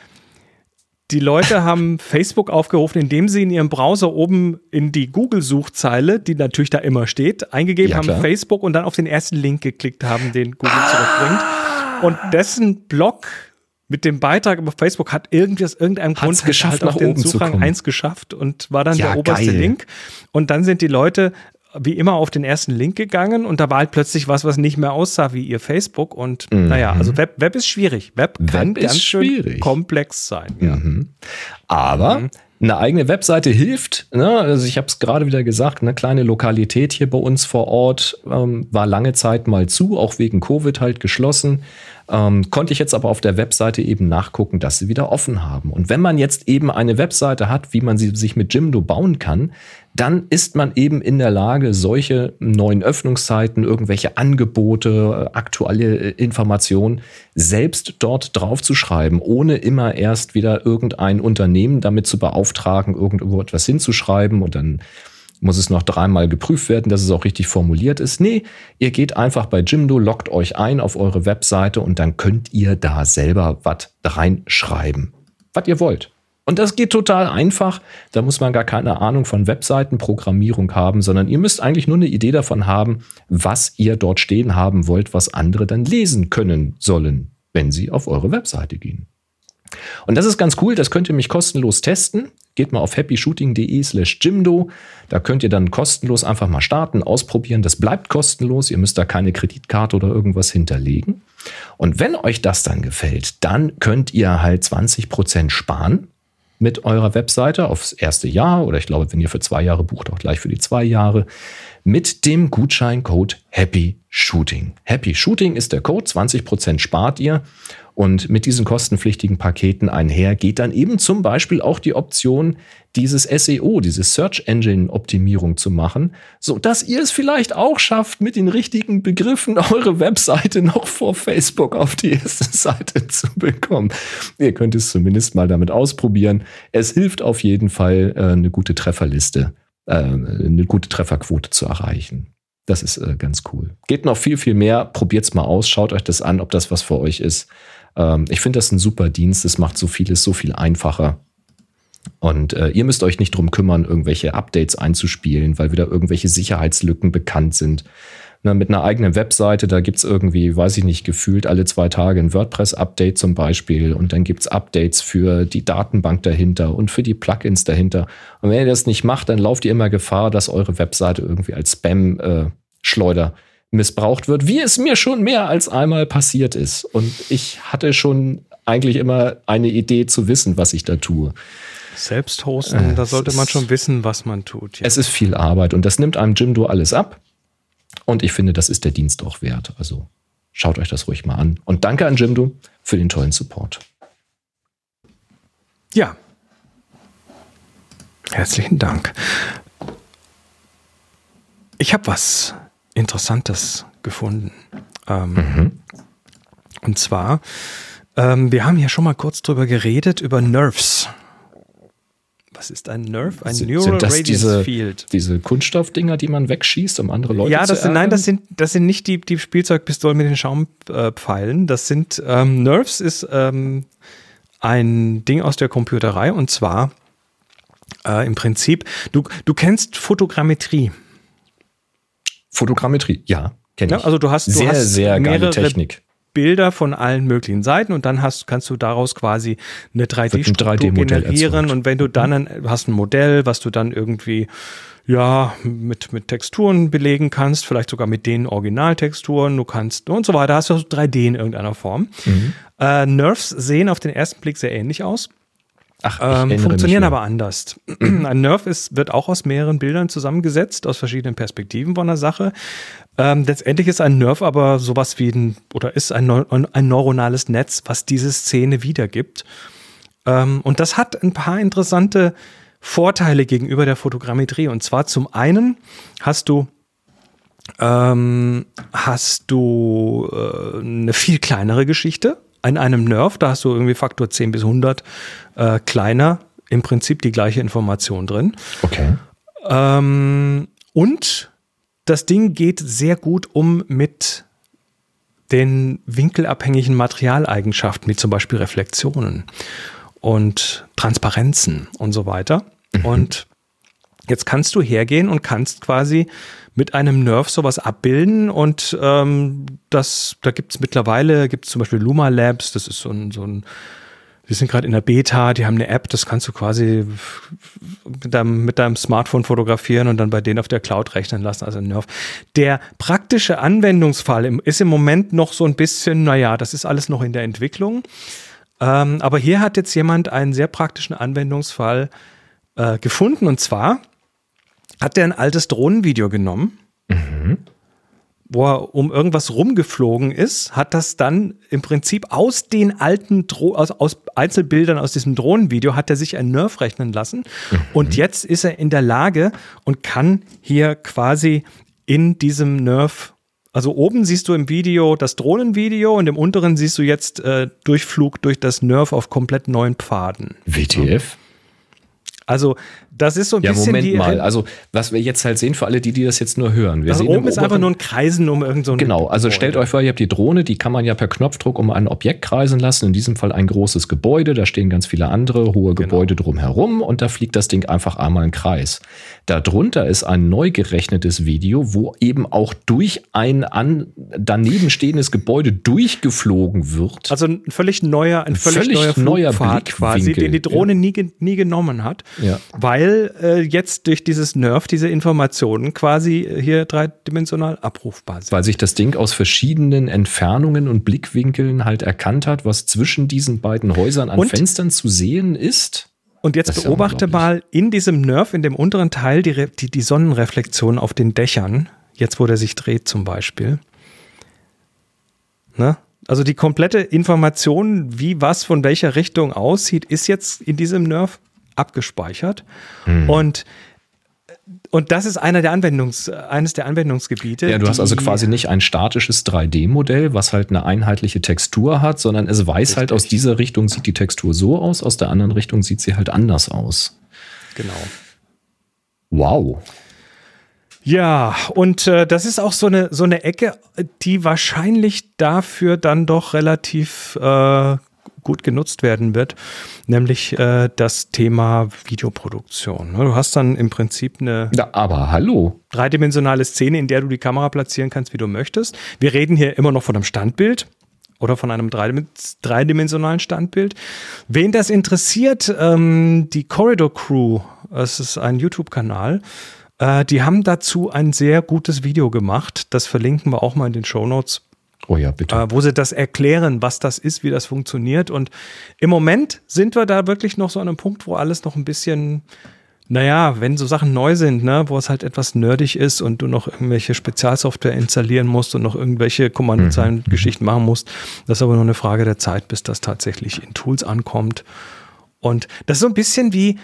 Die Leute <laughs> haben Facebook aufgerufen, indem sie in ihrem Browser oben in die Google-Suchzeile, die natürlich da immer steht, eingegeben Ja, haben klar. Facebook und dann auf den ersten Link geklickt haben, den Google zurückbringt. Und dessen Blog mit dem Beitrag über Facebook hat irgendwie aus irgendeinem Hat's Grund halt geschafft, auf nach den oben zu Suchrang kommen. 1 geschafft und war dann Ja, der oberste geil. Link. Und dann sind die Leute wie immer auf den ersten Link gegangen und da war halt plötzlich was, was nicht mehr aussah wie ihr Facebook. Und naja, also Web, Web ist schwierig. Web kann Mhm. Web ganz schön komplex sein. Ja. Aber eine eigene Webseite hilft. Ne? Also ich habe es gerade wieder gesagt, eine kleine Lokalität hier bei uns vor Ort ähm, war lange Zeit mal zu, auch wegen Covid halt geschlossen. Ähm, konnte ich jetzt aber auf der Webseite eben nachgucken, dass sie wieder offen haben. Und wenn man jetzt eben eine Webseite hat, wie man sie sich mit Jimdo bauen kann, dann ist man eben in der Lage, solche neuen Öffnungszeiten, irgendwelche Angebote, äh, aktuelle äh, Informationen selbst dort draufzuschreiben, ohne immer erst wieder irgendein Unternehmen damit zu beauftragen, irgendwo etwas hinzuschreiben und dann muss es noch dreimal geprüft werden, dass es auch richtig formuliert ist. Nee, ihr geht einfach bei Jimdo, loggt euch ein auf eure Webseite und dann könnt ihr da selber was reinschreiben, was ihr wollt. Und das geht total einfach. Da muss man gar keine Ahnung von Webseitenprogrammierung haben, sondern ihr müsst eigentlich nur eine Idee davon haben, was ihr dort stehen haben wollt, was andere dann lesen können sollen, wenn sie auf eure Webseite gehen. Und das ist ganz cool, das könnt ihr mich kostenlos testen. Geht mal auf happyshooting.de slash Jimdo. Da könnt ihr dann kostenlos einfach mal starten, ausprobieren. Das bleibt kostenlos. Ihr müsst da keine Kreditkarte oder irgendwas hinterlegen. Und wenn euch das dann gefällt, dann könnt ihr halt 20% sparen mit eurer Webseite aufs erste Jahr oder ich glaube, wenn ihr für zwei Jahre bucht, auch gleich für die zwei Jahre. mit dem Gutscheincode Happy Shooting. Happy Shooting ist der Code, 20% spart ihr. Und mit diesen kostenpflichtigen Paketen einher geht dann eben zum Beispiel auch die Option, dieses SEO, diese Search Engine Optimierung zu machen, so dass ihr es vielleicht auch schafft, mit den richtigen Begriffen eure Webseite noch vor Facebook auf die erste Seite zu bekommen. Ihr könnt es zumindest mal damit ausprobieren. Es hilft auf jeden Fall, äh, eine gute Trefferliste, äh, eine gute Trefferquote zu erreichen. Das ist äh, ganz cool. Geht noch viel, viel mehr. Probiert's mal aus. Schaut euch das an, ob das was für euch ist. Ähm, ich finde das ein super Dienst. Es macht so vieles so viel einfacher. Und äh, ihr müsst euch nicht drum kümmern, irgendwelche Updates einzuspielen, weil wieder irgendwelche Sicherheitslücken bekannt sind. Na, mit einer eigenen Webseite, da gibt's irgendwie, weiß ich nicht, gefühlt alle zwei Tage ein WordPress-Update zum Beispiel. Und dann gibt's Updates für die Datenbank dahinter und für die Plugins dahinter. Und wenn ihr das nicht macht, dann lauft ihr immer Gefahr, dass eure Webseite irgendwie als Spam-Schleuder äh, missbraucht wird, wie es mir schon mehr als einmal passiert ist. Und ich hatte schon eigentlich immer eine Idee zu wissen, was ich da tue. Selbst hosten, äh, da sollte man schon wissen, was man tut. Ja. Es ist viel Arbeit und das nimmt einem Jimdo alles ab. Und ich finde, das ist der Dienst auch wert. Also schaut euch das ruhig mal an. Und danke an Jimdo für den tollen Support. Ja. Herzlichen Dank. Ich habe was Interessantes gefunden. Ähm, mhm. Und zwar, ähm, wir haben ja schon mal kurz drüber geredet, über Nerves. Was ist ein Nerve? Ein sind, Neural sind das Radius diese, Field. Diese Kunststoffdinger, die man wegschießt, um andere Leute ja, zu Ja, nein, das sind, das sind nicht die, die Spielzeugpistolen mit den Schaumpfeilen. Das sind ähm, Nerves ist ähm, ein Ding aus der Computerei und zwar äh, im Prinzip, du, du kennst Fotogrammetrie. Fotogrammetrie, ja, kenne ich. Ja, also du hast, du sehr, hast sehr geile Technik. Bilder von allen möglichen Seiten und dann hast, kannst du daraus quasi eine 3D-Struktur generieren und wenn du dann ein, hast ein Modell, was du dann irgendwie ja mit, mit Texturen belegen kannst, vielleicht sogar mit den Originaltexturen, du kannst und so weiter, hast du 3D in irgendeiner Form. Mhm. Äh, Nerves sehen auf den ersten Blick sehr ähnlich aus. Ach, ähm, funktionieren aber anders. <clears throat> Ein Nerf ist, wird auch aus mehreren Bildern zusammengesetzt, aus verschiedenen Perspektiven von der Sache. Ähm, letztendlich ist ein Nerf aber sowas wie ein, oder ist ein, ein neuronales Netz, was diese Szene wiedergibt. Ähm, und das hat ein paar interessante Vorteile gegenüber der Fotogrammetrie. Und zwar zum einen hast du ähm, hast du äh, eine viel kleinere Geschichte an einem Nerf, da hast du irgendwie Faktor 10 bis 100 äh, kleiner, im Prinzip die gleiche Information drin. Okay. Ähm, und das Ding geht sehr gut um mit den winkelabhängigen Materialeigenschaften, wie zum Beispiel Reflexionen und Transparenzen und so weiter. Mhm. Und jetzt kannst du hergehen und kannst quasi mit einem Nerf sowas abbilden und ähm, das, da gibt es mittlerweile, gibt es zum Beispiel Luma Labs, das ist so ein, so ein wir sind gerade in der Beta, die haben eine App, das kannst du quasi mit deinem, mit deinem Smartphone fotografieren und dann bei denen auf der Cloud rechnen lassen, also Nerf. Der praktische Anwendungsfall ist im Moment noch so ein bisschen, naja, das ist alles noch in der Entwicklung. Ähm, aber hier hat jetzt jemand einen sehr praktischen Anwendungsfall äh, gefunden und zwar hat der ein altes Drohnenvideo genommen, mhm. wo er um irgendwas rumgeflogen ist, hat das dann im Prinzip aus den alten Dro aus, aus Einzelbildern aus diesem Drohnenvideo hat er sich ein Nerf rechnen lassen mhm. und jetzt ist er in der Lage und kann hier quasi in diesem Nerf also oben siehst du im Video das Drohnenvideo und im unteren siehst du jetzt äh, Durchflug durch das Nerf auf komplett neuen Pfaden. WTF? Also das ist so ein ja, bisschen Moment mal. Also was wir jetzt halt sehen für alle, die, die das jetzt nur hören. Wir also sehen oben ist einfach nur ein Kreisen um irgend so Genau. Also Gebäude. stellt euch vor, ihr habt die Drohne, die kann man ja per Knopfdruck um ein Objekt kreisen lassen. In diesem Fall ein großes Gebäude. Da stehen ganz viele andere hohe genau. Gebäude drumherum und da fliegt das Ding einfach einmal im Kreis. Darunter ist ein neu gerechnetes Video, wo eben auch durch ein an, daneben stehendes Gebäude durchgeflogen wird. Also ein völlig neuer, ein völlig, völlig neuer, neuer Blick quasi, den die Drohne ja. nie, nie genommen hat, ja. weil äh, jetzt durch dieses Nerf diese Informationen quasi hier dreidimensional abrufbar sind. Weil sich das Ding aus verschiedenen Entfernungen und Blickwinkeln halt erkannt hat, was zwischen diesen beiden Häusern an und Fenstern zu sehen ist. Und jetzt Das ist ja beobachte mal in diesem Nerv, in dem unteren Teil, die, die, die Sonnenreflexion auf den Dächern. Jetzt, wo der sich dreht, zum Beispiel. Ne? Also die komplette Information, wie was von welcher Richtung aussieht, ist jetzt in diesem Nerv abgespeichert. Und, und das ist einer der Anwendungs, eines der Anwendungsgebiete. Ja, du hast also quasi nicht ein statisches 3D-Modell, was halt eine einheitliche Textur hat, sondern es weiß halt, aus dieser Richtung sieht die Textur so aus, aus der anderen Richtung sieht sie halt anders aus. Genau. Wow. Ja, und äh, das ist auch so eine, so eine Ecke, die wahrscheinlich dafür dann doch relativ äh, gut genutzt werden wird, nämlich äh, das Thema Videoproduktion. ne? Du hast dann im Prinzip eine Ja, aber hallo. dreidimensionale Szene, in der du die Kamera platzieren kannst, wie du möchtest. Wir reden hier immer noch von einem Standbild oder von einem dreidim- dreidimensionalen Standbild. Wen das interessiert, ähm, die Corridor Crew, es ist ein YouTube-Kanal, äh, die haben dazu ein sehr gutes Video gemacht. Das verlinken wir auch mal in den Show Notes Oh ja, bitte. äh, wo sie das erklären, was das ist, wie das funktioniert. Und im Moment sind wir da wirklich noch so an einem Punkt, wo alles noch ein bisschen, naja, wenn so Sachen neu sind, ne, wo es halt etwas nerdig ist und du noch irgendwelche Spezialsoftware installieren musst und noch irgendwelche Kommandozeilen-Geschichten machen musst, das ist aber nur eine Frage der Zeit, bis das tatsächlich in Tools ankommt. Und das ist so ein bisschen wie,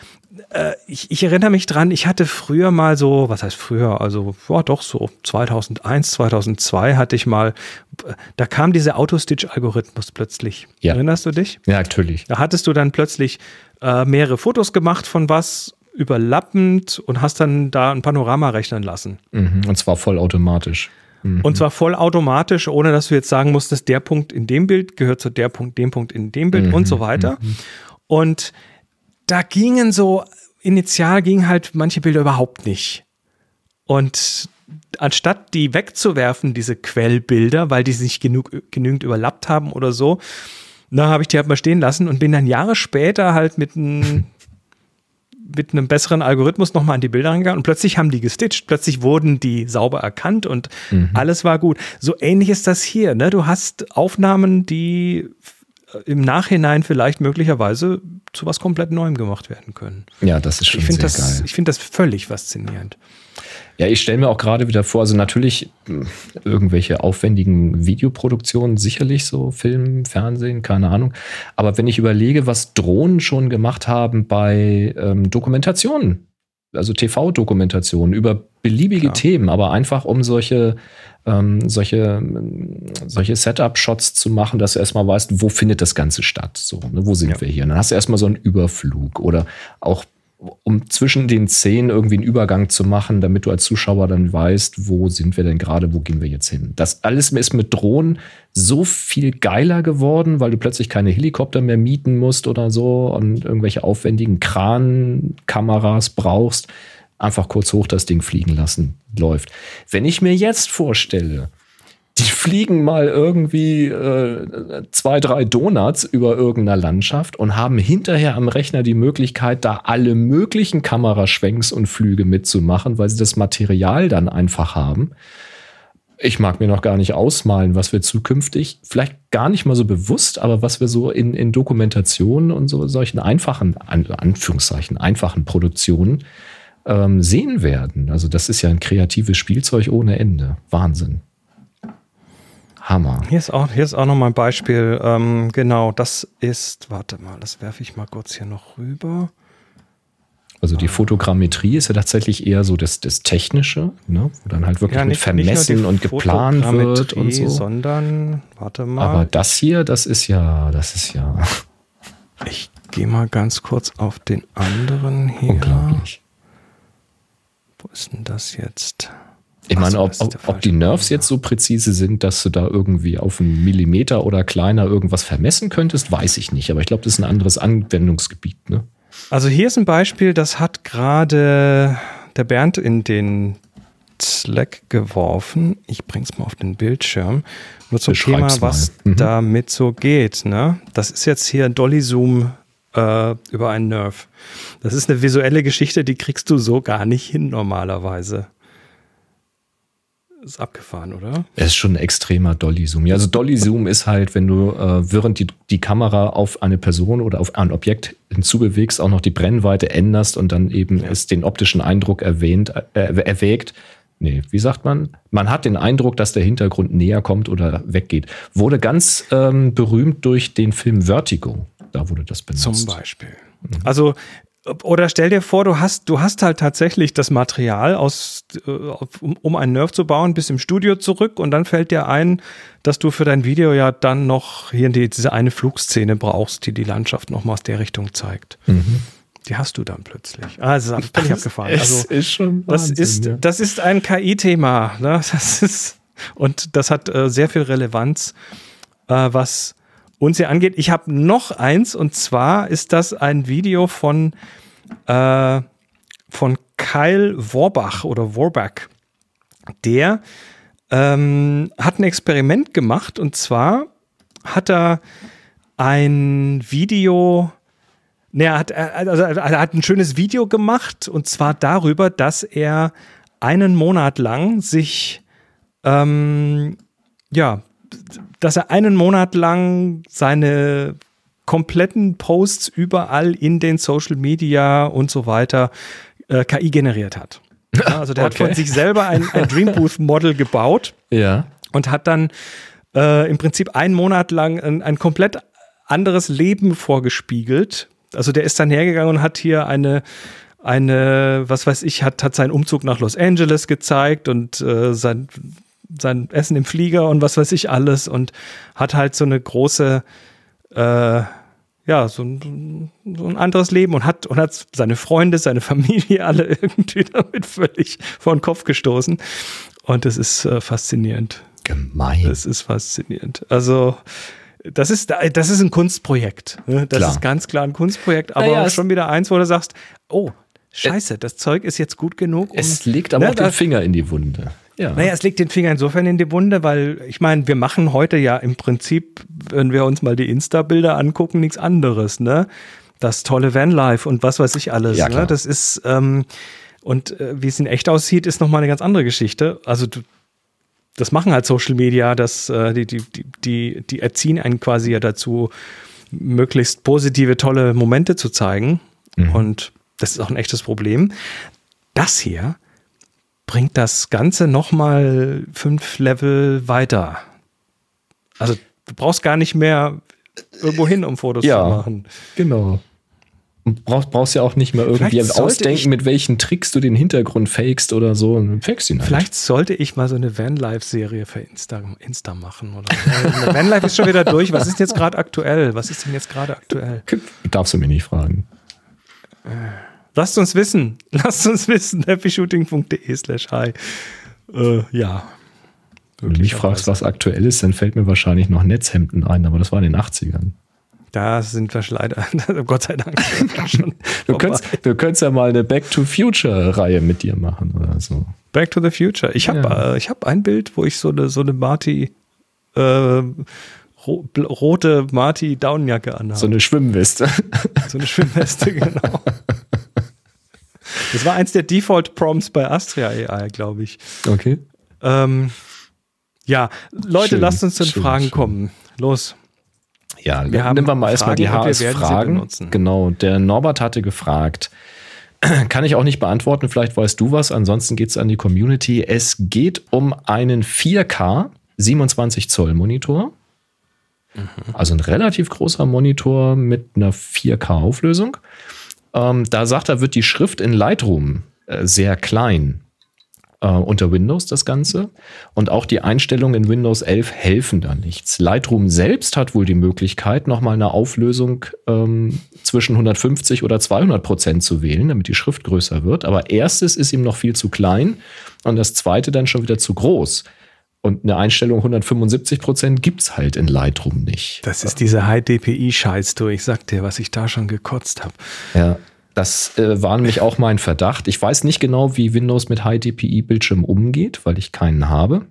äh, ich, ich erinnere mich dran, ich hatte früher mal so, was heißt früher, also ja, doch so 2001, 2002 hatte ich mal, da kam dieser Autostitch-Algorithmus plötzlich. Ja. Erinnerst du dich? Ja, natürlich. Da hattest du dann plötzlich äh, mehrere Fotos gemacht von was überlappend und hast dann da ein Panorama rechnen lassen. Mhm. Und zwar vollautomatisch. Und zwar vollautomatisch, ohne dass du jetzt sagen musstest, der Punkt in dem Bild gehört zu der Punkt, dem Punkt in dem Bild und so weiter. Und da gingen so, initial gingen halt manche Bilder überhaupt nicht. Und anstatt die wegzuwerfen, diese Quellbilder, weil die sich genug, genügend überlappt haben oder so, na, habe ich die halt mal stehen lassen und bin dann Jahre später halt mit einem mit einem besseren Algorithmus nochmal an die Bilder rangegangen und plötzlich haben die gestitcht, plötzlich wurden die sauber erkannt und alles war gut. So ähnlich ist das hier. Ne? Du hast Aufnahmen, die im Nachhinein vielleicht möglicherweise zu was komplett Neuem gemacht werden können. Ja, das ist schon Ich sehr das, geil. ich finde das völlig faszinierend. Ja, ich stelle mir auch gerade wieder vor, also natürlich mh, irgendwelche aufwendigen Videoproduktionen, sicherlich so Film, Fernsehen, keine Ahnung. Aber wenn ich überlege, was Drohnen schon gemacht haben bei ähm, Dokumentationen, also TV-Dokumentationen über beliebige Klar. Themen, aber einfach um solche, ähm, solche, solche Setup-Shots zu machen, dass du erstmal weißt, wo findet das Ganze statt? So, ne, wo sind Ja. wir hier? Und dann hast du erstmal so einen Überflug oder auch um zwischen den Szenen irgendwie einen Übergang zu machen, damit du als Zuschauer dann weißt, wo sind wir denn gerade, wo gehen wir jetzt hin. Das alles ist mit Drohnen so viel geiler geworden, weil du plötzlich keine Helikopter mehr mieten musst oder so und irgendwelche aufwendigen Krankameras brauchst. Einfach kurz hoch das Ding fliegen lassen, läuft. Wenn ich mir jetzt vorstelle, die fliegen mal irgendwie äh, zwei, drei Donuts über irgendeiner Landschaft und haben hinterher am Rechner die Möglichkeit, da alle möglichen Kameraschwenks und Flüge mitzumachen, weil sie das Material dann einfach haben. Ich mag mir noch gar nicht ausmalen, was wir zukünftig, vielleicht gar nicht mal so bewusst, aber was wir so in, in Dokumentationen und so solchen einfachen, an, Anführungszeichen, einfachen Produktionen ähm, sehen werden. Also das ist ja ein kreatives Spielzeug ohne Ende. Wahnsinn. Hammer. Hier ist auch, hier ist auch noch mal ein Beispiel. Ähm, genau, das ist, warte mal, das werfe ich mal kurz hier noch rüber. Also die Fotogrammetrie ist ja tatsächlich eher so das, das Technische, ne? wo dann halt wirklich mit vermessen und geplant wird und so. Sondern, warte mal, Aber das hier, das ist ja, das ist ja ich gehe mal ganz kurz auf den anderen hier. unglaublich. Wo ist denn das jetzt? Ich meine, ob, ob, ob die Nerves jetzt so präzise sind, dass du da irgendwie auf einen Millimeter oder kleiner irgendwas vermessen könntest, weiß ich nicht. Aber ich glaube, das ist ein anderes Anwendungsgebiet. Ne? Also hier ist ein Beispiel, das hat gerade der Bernd in den Slack geworfen. Ich bring's mal auf den Bildschirm. Nur zum Thema, was Mhm. damit so geht. Ne? Das ist jetzt hier Dolly Zoom äh, über einen Nerv. Das ist eine visuelle Geschichte, die kriegst du so gar nicht hin normalerweise. ist abgefahren, oder? Es ist schon ein extremer Dolly-Zoom. Ja, also Dolly-Zoom ist halt, wenn du, äh, während die, die Kamera auf eine Person oder auf ein Objekt hinzubewegst, auch noch die Brennweite änderst und dann eben Ja. es den optischen Eindruck erwähnt, äh, erwägt. Nee, wie sagt man? Man hat den Eindruck, dass der Hintergrund näher kommt oder weggeht. Wurde ganz ähm, berühmt durch den Film Vertigo. Da wurde das benutzt. Zum Beispiel. Also, oder stell dir vor, du hast, du hast halt tatsächlich das Material aus, äh, um, um einen Nerf zu bauen, bis im Studio zurück und dann fällt dir ein, dass du für dein Video ja dann noch hier die, diese eine Flugszene brauchst, die die Landschaft nochmal aus der Richtung zeigt. Die hast du dann plötzlich. Also, <laughs> völlig abgefahren. Es Also, ist schon das Wahnsinn, ist, ja. das ist ein KI-Thema. Ne? <laughs> Das ist, und das hat äh, sehr viel Relevanz, äh, was uns hier angeht. Ich habe noch eins und zwar ist das ein Video von, äh, von Kyle Worbach oder Worbach. Der ähm, hat ein Experiment gemacht und zwar hat er ein Video Ne, er hat, also er hat ein schönes Video gemacht und zwar darüber, dass er einen Monat lang sich, ähm, ja, dass er einen Monat lang seine kompletten Posts überall in den Social Media und so weiter äh, KI generiert hat. Ja, also der <laughs> hat Okay. von sich selber ein, ein Dream Booth Model gebaut Ja. und hat dann äh, im Prinzip einen Monat lang ein, ein komplett anderes Leben vorgespiegelt. Also der ist dann hergegangen und hat hier eine, eine, was weiß ich, hat, hat seinen Umzug nach Los Angeles gezeigt und äh, sein, sein Essen im Flieger und was weiß ich alles und hat halt so eine große, äh, ja, so ein, so ein anderes Leben und hat, und hat seine Freunde, seine Familie <laughs> alle irgendwie damit völlig vor den Kopf gestoßen. Und das ist äh, faszinierend. Gemein. Das ist faszinierend. Also, das ist, das ist ein Kunstprojekt. ne? Das Klar. ist ganz klar ein Kunstprojekt, aber Naja, schon wieder eins, wo du sagst, oh, scheiße, das Zeug ist jetzt gut genug. um- es legt aber Ne, auch den Finger in die Wunde. Ja. Naja, es legt den Finger insofern in die Wunde, weil ich meine, wir machen heute ja im Prinzip, wenn wir uns mal die Insta-Bilder angucken, nichts anderes, ne? Das tolle Vanlife und was weiß ich alles. Ja, ne? Das ist, ähm, und äh, wie es in echt aussieht, ist nochmal eine ganz andere Geschichte. Also du, das machen halt Social Media, das, äh, die, die, die, die, erziehen einen quasi ja dazu, möglichst positive, tolle Momente zu zeigen. Und das ist auch ein echtes Problem. Das hier bringt das Ganze nochmal fünf Level weiter. Also du brauchst gar nicht mehr irgendwo hin, um Fotos Ja. zu machen. Genau. Brauchst, brauchst ja auch nicht mehr irgendwie ausdenken, mit welchen Tricks du den Hintergrund fakest oder so. Fakest ihn halt. Vielleicht sollte ich mal so eine Vanlife-Serie für Insta, Insta machen. Oder so. Vanlife ist schon wieder durch. Was ist jetzt gerade aktuell? Was ist denn jetzt gerade aktuell? Darfst du mich nicht fragen. Lasst uns wissen. <laughs> Lasst uns wissen. happyshooting.de slash hi. Äh, ja. Wenn du mich fragst, was aktuell ist, dann fällt mir wahrscheinlich noch Netzhemden ein, aber das war in den 80ern. Da sind wir leider, <laughs> Gott sei Dank, <laughs> schon Du könntest, du könntest ja mal eine Back to Future-Reihe mit dir machen oder so. Back to the Future. Ich habe Ja. äh, ich hab ein Bild, wo ich so eine, so eine Marty, äh, ro rote Marty Daunenjacke anhabe. So eine Schwimmweste. so eine Schwimmweste, <laughs> genau. Das war eins der Default-Prompts bei Astria AI, glaube ich. Okay. Ähm, ja, Leute, Schön, lasst uns zu den schön, Fragen schön. kommen. Los. Ja, Wir haben nehmen wir mal erstmal die HS-Fragen. Genau, der Norbert hatte gefragt, <clears throat> kann ich auch nicht beantworten, vielleicht weißt du was, ansonsten geht es an die Community. Es geht um einen 4K 27 Zoll Monitor. Mhm. Also ein relativ großer Monitor mit einer 4K Auflösung. Ähm, da sagt er, wird die Schrift in Lightroom äh, sehr klein äh, unter Windows das Ganze. Und auch die Einstellungen in Windows 11 helfen da nichts. Lightroom selbst hat wohl die Möglichkeit, nochmal eine Auflösung ähm, zwischen 150 oder 200 Prozent zu wählen, damit die Schrift größer wird. Aber erstes ist ihm noch viel zu klein und das zweite dann schon wieder zu groß. Und eine Einstellung 175 Prozent gibt es halt in Lightroom nicht. Das ist diese High-DPI-Scheiß, du. Ich sag dir, was ich da schon gekotzt habe. Ja, das äh, war nämlich auch mein Verdacht. Ich weiß nicht genau, wie Windows mit High-DPI-Bildschirm umgeht, weil ich keinen habe.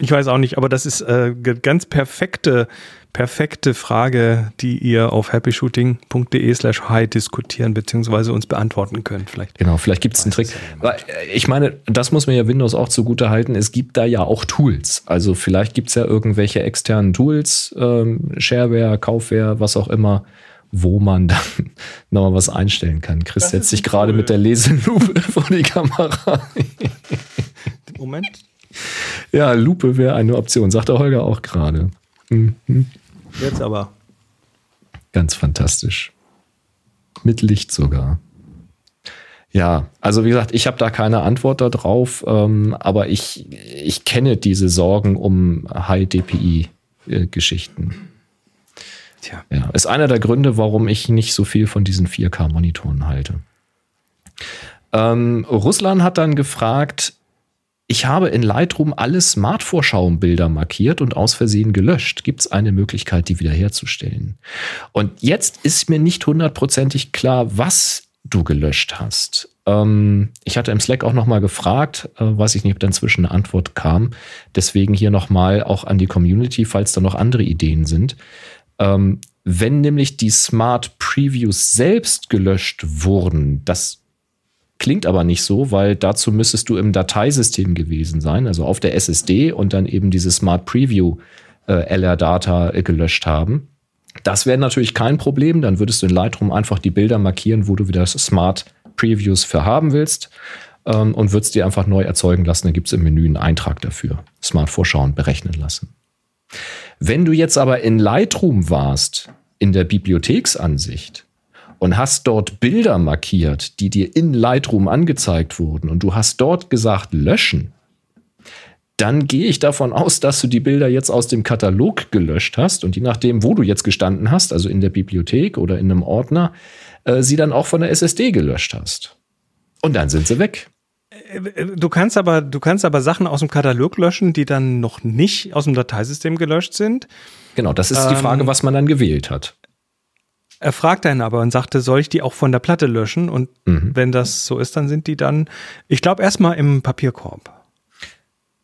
Ich weiß auch nicht, aber das ist äh, ganz perfekte, perfekte Frage, die ihr auf happyshooting.de slash high diskutieren bzw. uns beantworten könnt. Vielleicht. Genau, vielleicht gibt es einen Trick. Weil, äh, ich meine, das muss man ja Windows auch zugute halten. Es gibt da ja auch Tools. Also vielleicht gibt es ja irgendwelche externen Tools, ähm, Shareware, Kaufware, was auch immer, wo man dann <laughs> nochmal was einstellen kann. Chris Das setzt sich gerade Tool. mit der Leselupe <laughs> vor die Kamera. <laughs> Moment. ja, Lupe wäre eine Option, sagt der Holger auch gerade. Mhm. Jetzt aber. Ganz fantastisch. Mit Licht sogar. Ja, also wie gesagt, ich habe da keine Antwort darauf, ähm, aber ich, ich kenne diese Sorgen um High-DPI-Geschichten. Tja. Ja, ist einer der Gründe, warum ich nicht so viel von diesen 4K-Monitoren halte. Ähm, Russland hat dann gefragt, ich habe in Lightroom alle Smart-Vorschauenbilder markiert und aus Versehen gelöscht. Gibt es eine Möglichkeit, die wiederherzustellen? Und jetzt ist mir nicht hundertprozentig klar, was du gelöscht hast. Ähm, ich hatte im Slack auch noch mal gefragt, äh, weiß ich nicht, ob da inzwischen eine Antwort kam. Deswegen hier noch mal auch an die Community, falls da noch andere Ideen sind. Ähm, wenn nämlich die Smart Previews selbst gelöscht wurden, das klingt aber nicht so, weil dazu müsstest du im Dateisystem gewesen sein, also auf der SSD und dann eben diese Smart Preview äh, LR-Data äh, gelöscht haben. Das wäre natürlich kein Problem, dann würdest du in Lightroom einfach die Bilder markieren, wo du wieder Smart Previews für haben willst ähm, und würdest die einfach neu erzeugen lassen. Dann gibt es im Menü einen Eintrag dafür. Smart Vorschauen berechnen lassen. Wenn du jetzt aber in Lightroom warst, in der Bibliotheksansicht, und hast dort Bilder markiert, die dir in Lightroom angezeigt wurden und du hast dort gesagt löschen, dann gehe ich davon aus, dass du die Bilder jetzt aus dem Katalog gelöscht hast und je nachdem, wo du jetzt gestanden hast, also in der Bibliothek oder in einem Ordner, äh, sie dann auch von der SSD gelöscht hast. Und dann sind sie weg. Du kannst aber, du kannst aber Sachen aus dem Katalog löschen, die dann noch nicht aus dem Dateisystem gelöscht sind. Genau, das ist die Ähm, Frage, was man dann gewählt hat. Er fragte einen aber und sagte, soll ich die auch von der Platte löschen? Und Mhm. wenn das so ist, dann sind die dann, ich glaube, erstmal im Papierkorb.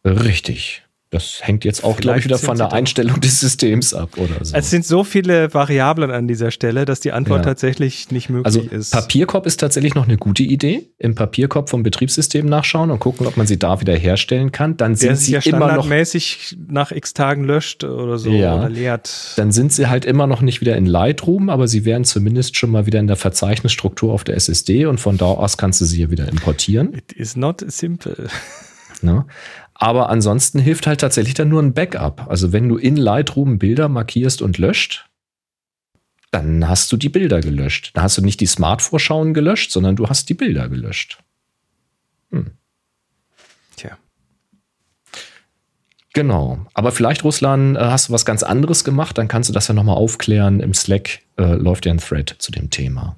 Richtig. Das hängt jetzt auch, glaube ich, wieder von der Einstellung des Systems ab oder so. Es sind so viele Variablen an dieser Stelle, dass die Antwort Ja. tatsächlich nicht möglich Also ist. Papierkorb ist tatsächlich noch eine gute Idee. Im Papierkorb vom Betriebssystem nachschauen und gucken, ob man sie da wieder herstellen kann. Dann der sind sie ja immer noch, standardmäßig nach x Tagen löscht oder so Ja. oder leert. dann sind sie halt immer noch nicht wieder in Lightroom, aber sie wären zumindest schon mal wieder in der Verzeichnisstruktur auf der SSD und von da aus kannst du sie hier wieder importieren. It is not simple. Ne? Aber ansonsten hilft halt tatsächlich dann nur ein Backup. Also wenn du in Lightroom Bilder markierst und löscht, dann hast du die Bilder gelöscht. Da hast du nicht die Smart-Vorschauen gelöscht, sondern du hast die Bilder gelöscht. Tja. Genau. Aber vielleicht, Russland, äh, hast du was ganz anderes gemacht, dann kannst du das ja nochmal aufklären. Im Slack äh, läuft ja ein Thread zu dem Thema.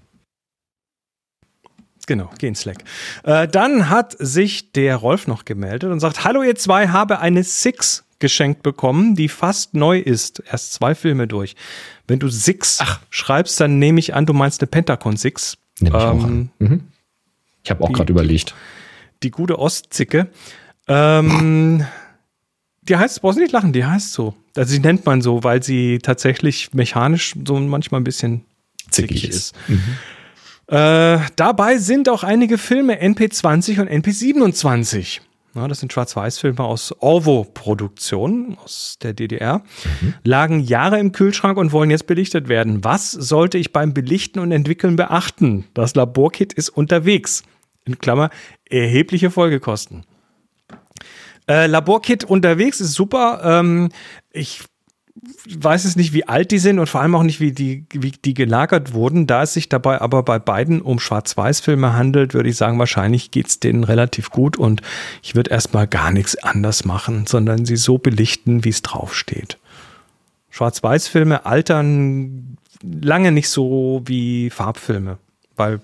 Genau, geh in Slack. Äh, dann hat sich der Rolf noch gemeldet und sagt: Hallo, ihr zwei, habe eine Six geschenkt bekommen, die fast neu ist. Erst zwei Filme durch. Wenn du Six schreibst, dann nehme ich an, du meinst eine Pentacon Six. Nehme ich auch Ähm, an. Mhm. Ich habe auch gerade überlegt. Die gute Ostzicke. Ähm, die heißt, brauchst du nicht lachen, die heißt so. Also die nennt man so, weil sie tatsächlich mechanisch so manchmal ein bisschen Zickig zickig ist. ist. Äh, dabei sind auch einige Filme NP20 und NP27. Ja, das sind Schwarz-Weiß-Filme aus Orvo-Produktion aus der DDR. Lagen Jahre im Kühlschrank und wollen jetzt belichtet werden. Was sollte ich beim Belichten und Entwickeln beachten? Das Laborkit ist unterwegs. In Klammer, erhebliche Folgekosten. Äh, Laborkit unterwegs ist super. Ähm, ich weiß es nicht, wie alt die sind und vor allem auch nicht, wie die, wie die gelagert wurden. Da es sich dabei aber bei beiden um Schwarz-Weiß-Filme handelt, würde ich sagen, wahrscheinlich geht's denen relativ gut und ich würde erstmal gar nichts anders machen, sondern sie so belichten, wie es draufsteht. Schwarz-Weiß-Filme altern lange nicht so wie Farbfilme, weil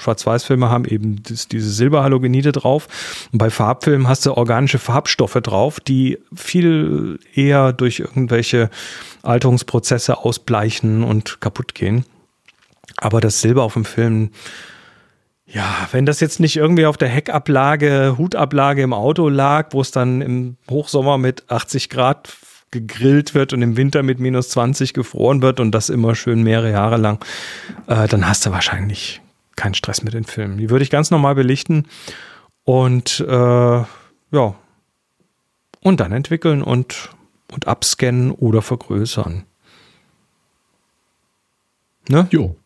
Schwarz-Weiß-Filme haben eben das, diese Silberhalogenide drauf. Und bei Farbfilmen hast du organische Farbstoffe drauf, die viel eher durch irgendwelche Alterungsprozesse ausbleichen und kaputt gehen. Aber das Silber auf dem Film, Ja, wenn das jetzt nicht irgendwie auf der Heckablage, Hutablage im Auto lag, wo es dann im Hochsommer mit 80 Grad gegrillt wird und im Winter mit minus 20 gefroren wird und das immer schön mehrere Jahre lang, äh, dann hast du wahrscheinlich keinen Stress mit den Filmen. Die würde ich ganz normal belichten und äh, ja, und dann entwickeln und, und abscannen oder vergrößern. Ne? Jo,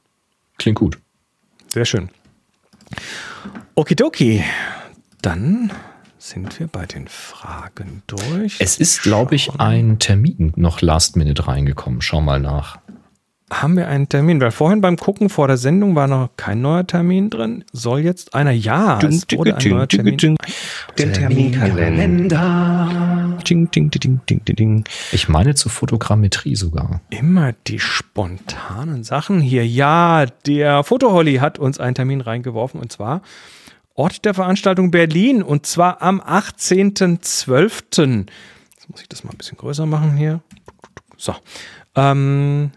klingt gut. Sehr schön. Okidoki. Dann sind wir bei den Fragen durch. Es ist, glaube ich, ein Termin noch last minute reingekommen. Schau mal nach. Haben wir einen Termin? Weil vorhin beim Gucken vor der Sendung war noch kein neuer Termin drin. Soll jetzt einer? Ja, es wurde ein neuer Termin. Den Terminkalender. Ding, ding, ding, ding, ding, ding. Ich meine zur Fotogrammetrie sogar. Immer die spontanen Sachen hier. Ja, der Fotoholly hat uns einen Termin reingeworfen und zwar Ort der Veranstaltung Berlin und zwar am 18.12. Jetzt muss ich das mal ein bisschen größer machen hier. So. Ähm,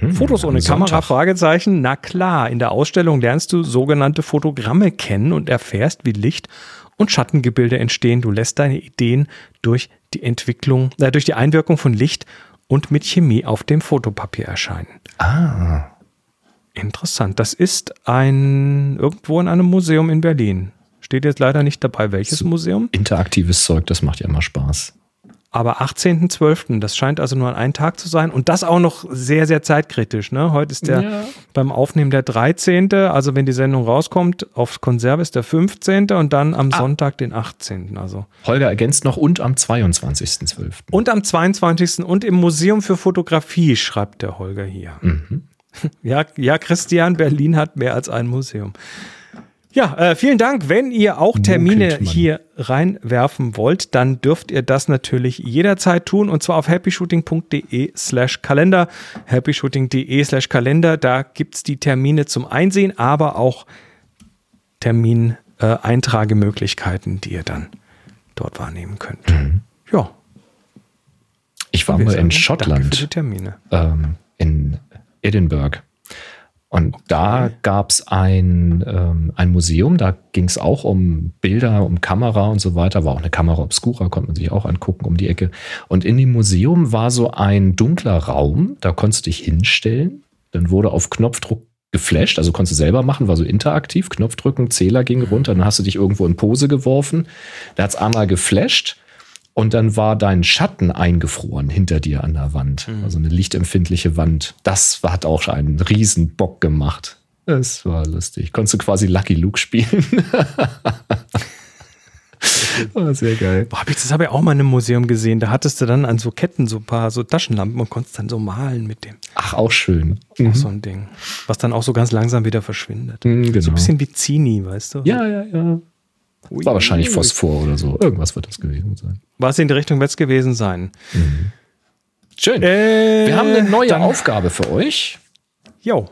mhm, Fotos ohne Kamera, Fragezeichen. Na klar, in der Ausstellung lernst du sogenannte Fotogramme kennen und erfährst, wie Licht und Schattengebilde entstehen. Du lässt deine Ideen durch die Entwicklung, äh, durch die Einwirkung von Licht und mit Chemie auf dem Fotopapier erscheinen. Ah. Interessant. Das ist ein irgendwo in einem Museum in Berlin. Steht jetzt leider nicht dabei, welches so Museum. Interaktives Zeug, das macht ja immer Spaß. Aber 18.12., das scheint also nur an einem Tag zu sein und das auch noch sehr, sehr zeitkritisch. Ne? Heute ist der ja. beim Aufnehmen der 13., also wenn die Sendung rauskommt, auf Konserve ist der 15. und dann am ah. Sonntag den 18. Also. Holger ergänzt noch und am 22.12. Und am 22. und im Museum für Fotografie, schreibt der Holger hier. Mhm. <laughs> Ja, ja, Christian, Berlin hat mehr als ein Museum. Ja, äh, vielen Dank. Wenn ihr auch Termine hier reinwerfen wollt, dann dürft ihr das natürlich jederzeit tun und zwar auf happyshooting.de slash Kalender. happyshooting.de slash Kalender, da gibt es die Termine zum Einsehen, aber auch Termineintragemöglichkeiten, äh, die ihr dann dort wahrnehmen könnt. Mhm. Ja. Ich war mal in Schottland. Danke für die Termine. Ähm, in Edinburgh. Und okay. da gab es ein, ähm, ein Museum, da ging es auch um Bilder, um Kamera und so weiter. War auch eine Kamera Obscura, konnte man sich auch angucken um die Ecke. Und in dem Museum war so ein dunkler Raum, da konntest du dich hinstellen. Dann wurde auf Knopfdruck geflasht, also konntest du selber machen, war so interaktiv, Knopfdrücken, Zähler ging runter, dann hast du dich irgendwo in Pose geworfen. Da hat es einmal geflasht und dann war dein Schatten eingefroren hinter dir an der Wand. Mhm. Also eine lichtempfindliche Wand. Das hat auch einen riesen Bock gemacht. Es war lustig. Konntest du quasi Lucky Luke spielen. <laughs> oh, sehr geil. Boah, hab ich, das habe ich auch mal in einem Museum gesehen. Da hattest du dann an so Ketten so ein paar so Taschenlampen und konntest dann so malen mit dem. Ach, auch schön. Mhm. Auch so ein Ding. Was dann auch so ganz langsam wieder verschwindet. Mhm, genau. So ein bisschen wie Zini, weißt du? Ja, ja, ja. War wahrscheinlich Phosphor oder so. Irgendwas wird das gewesen sein. Was in die Richtung wird es gewesen sein. Mhm. Schön. Äh, Wir haben eine neue Aufgabe für euch. Jo.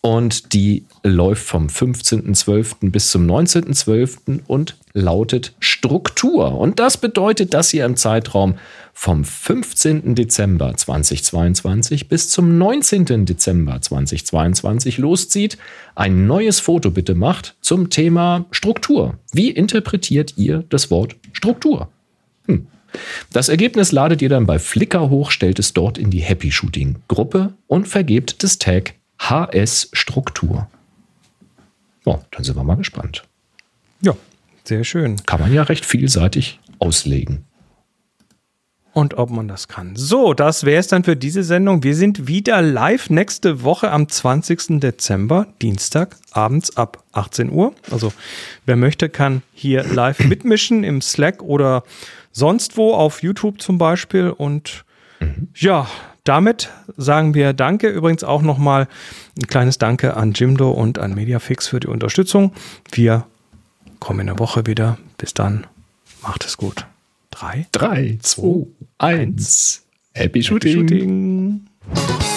Und die läuft vom 15.12. bis zum 19.12. und lautet Struktur. Und das bedeutet, dass ihr im Zeitraum vom 15. Dezember 2022 bis zum 19. Dezember 2022 loszieht, ein neues Foto bitte macht zum Thema Struktur. Wie interpretiert ihr das Wort Struktur? Hm. Das Ergebnis ladet ihr dann bei Flickr hoch, stellt es dort in die Happy Shooting Gruppe und vergebt das Tag HS Struktur. Ja, dann sind wir mal gespannt. Ja, sehr schön. Kann man ja recht vielseitig auslegen und ob man das kann. So, das wäre es dann für diese Sendung. Wir sind wieder live nächste Woche am 20. Dezember, Dienstag, abends ab 18 Uhr. Also wer möchte, kann hier live <clears throat> mitmischen im Slack oder sonst wo, auf YouTube zum Beispiel. Und mhm. ja, damit sagen wir Danke. Übrigens auch nochmal ein kleines Danke an Jimdo und an Mediafix für die Unterstützung. Wir kommen in der Woche wieder. Bis dann. Macht es gut. Drei, drei, zwei, eins. Happy Shooting. Happy Shooting.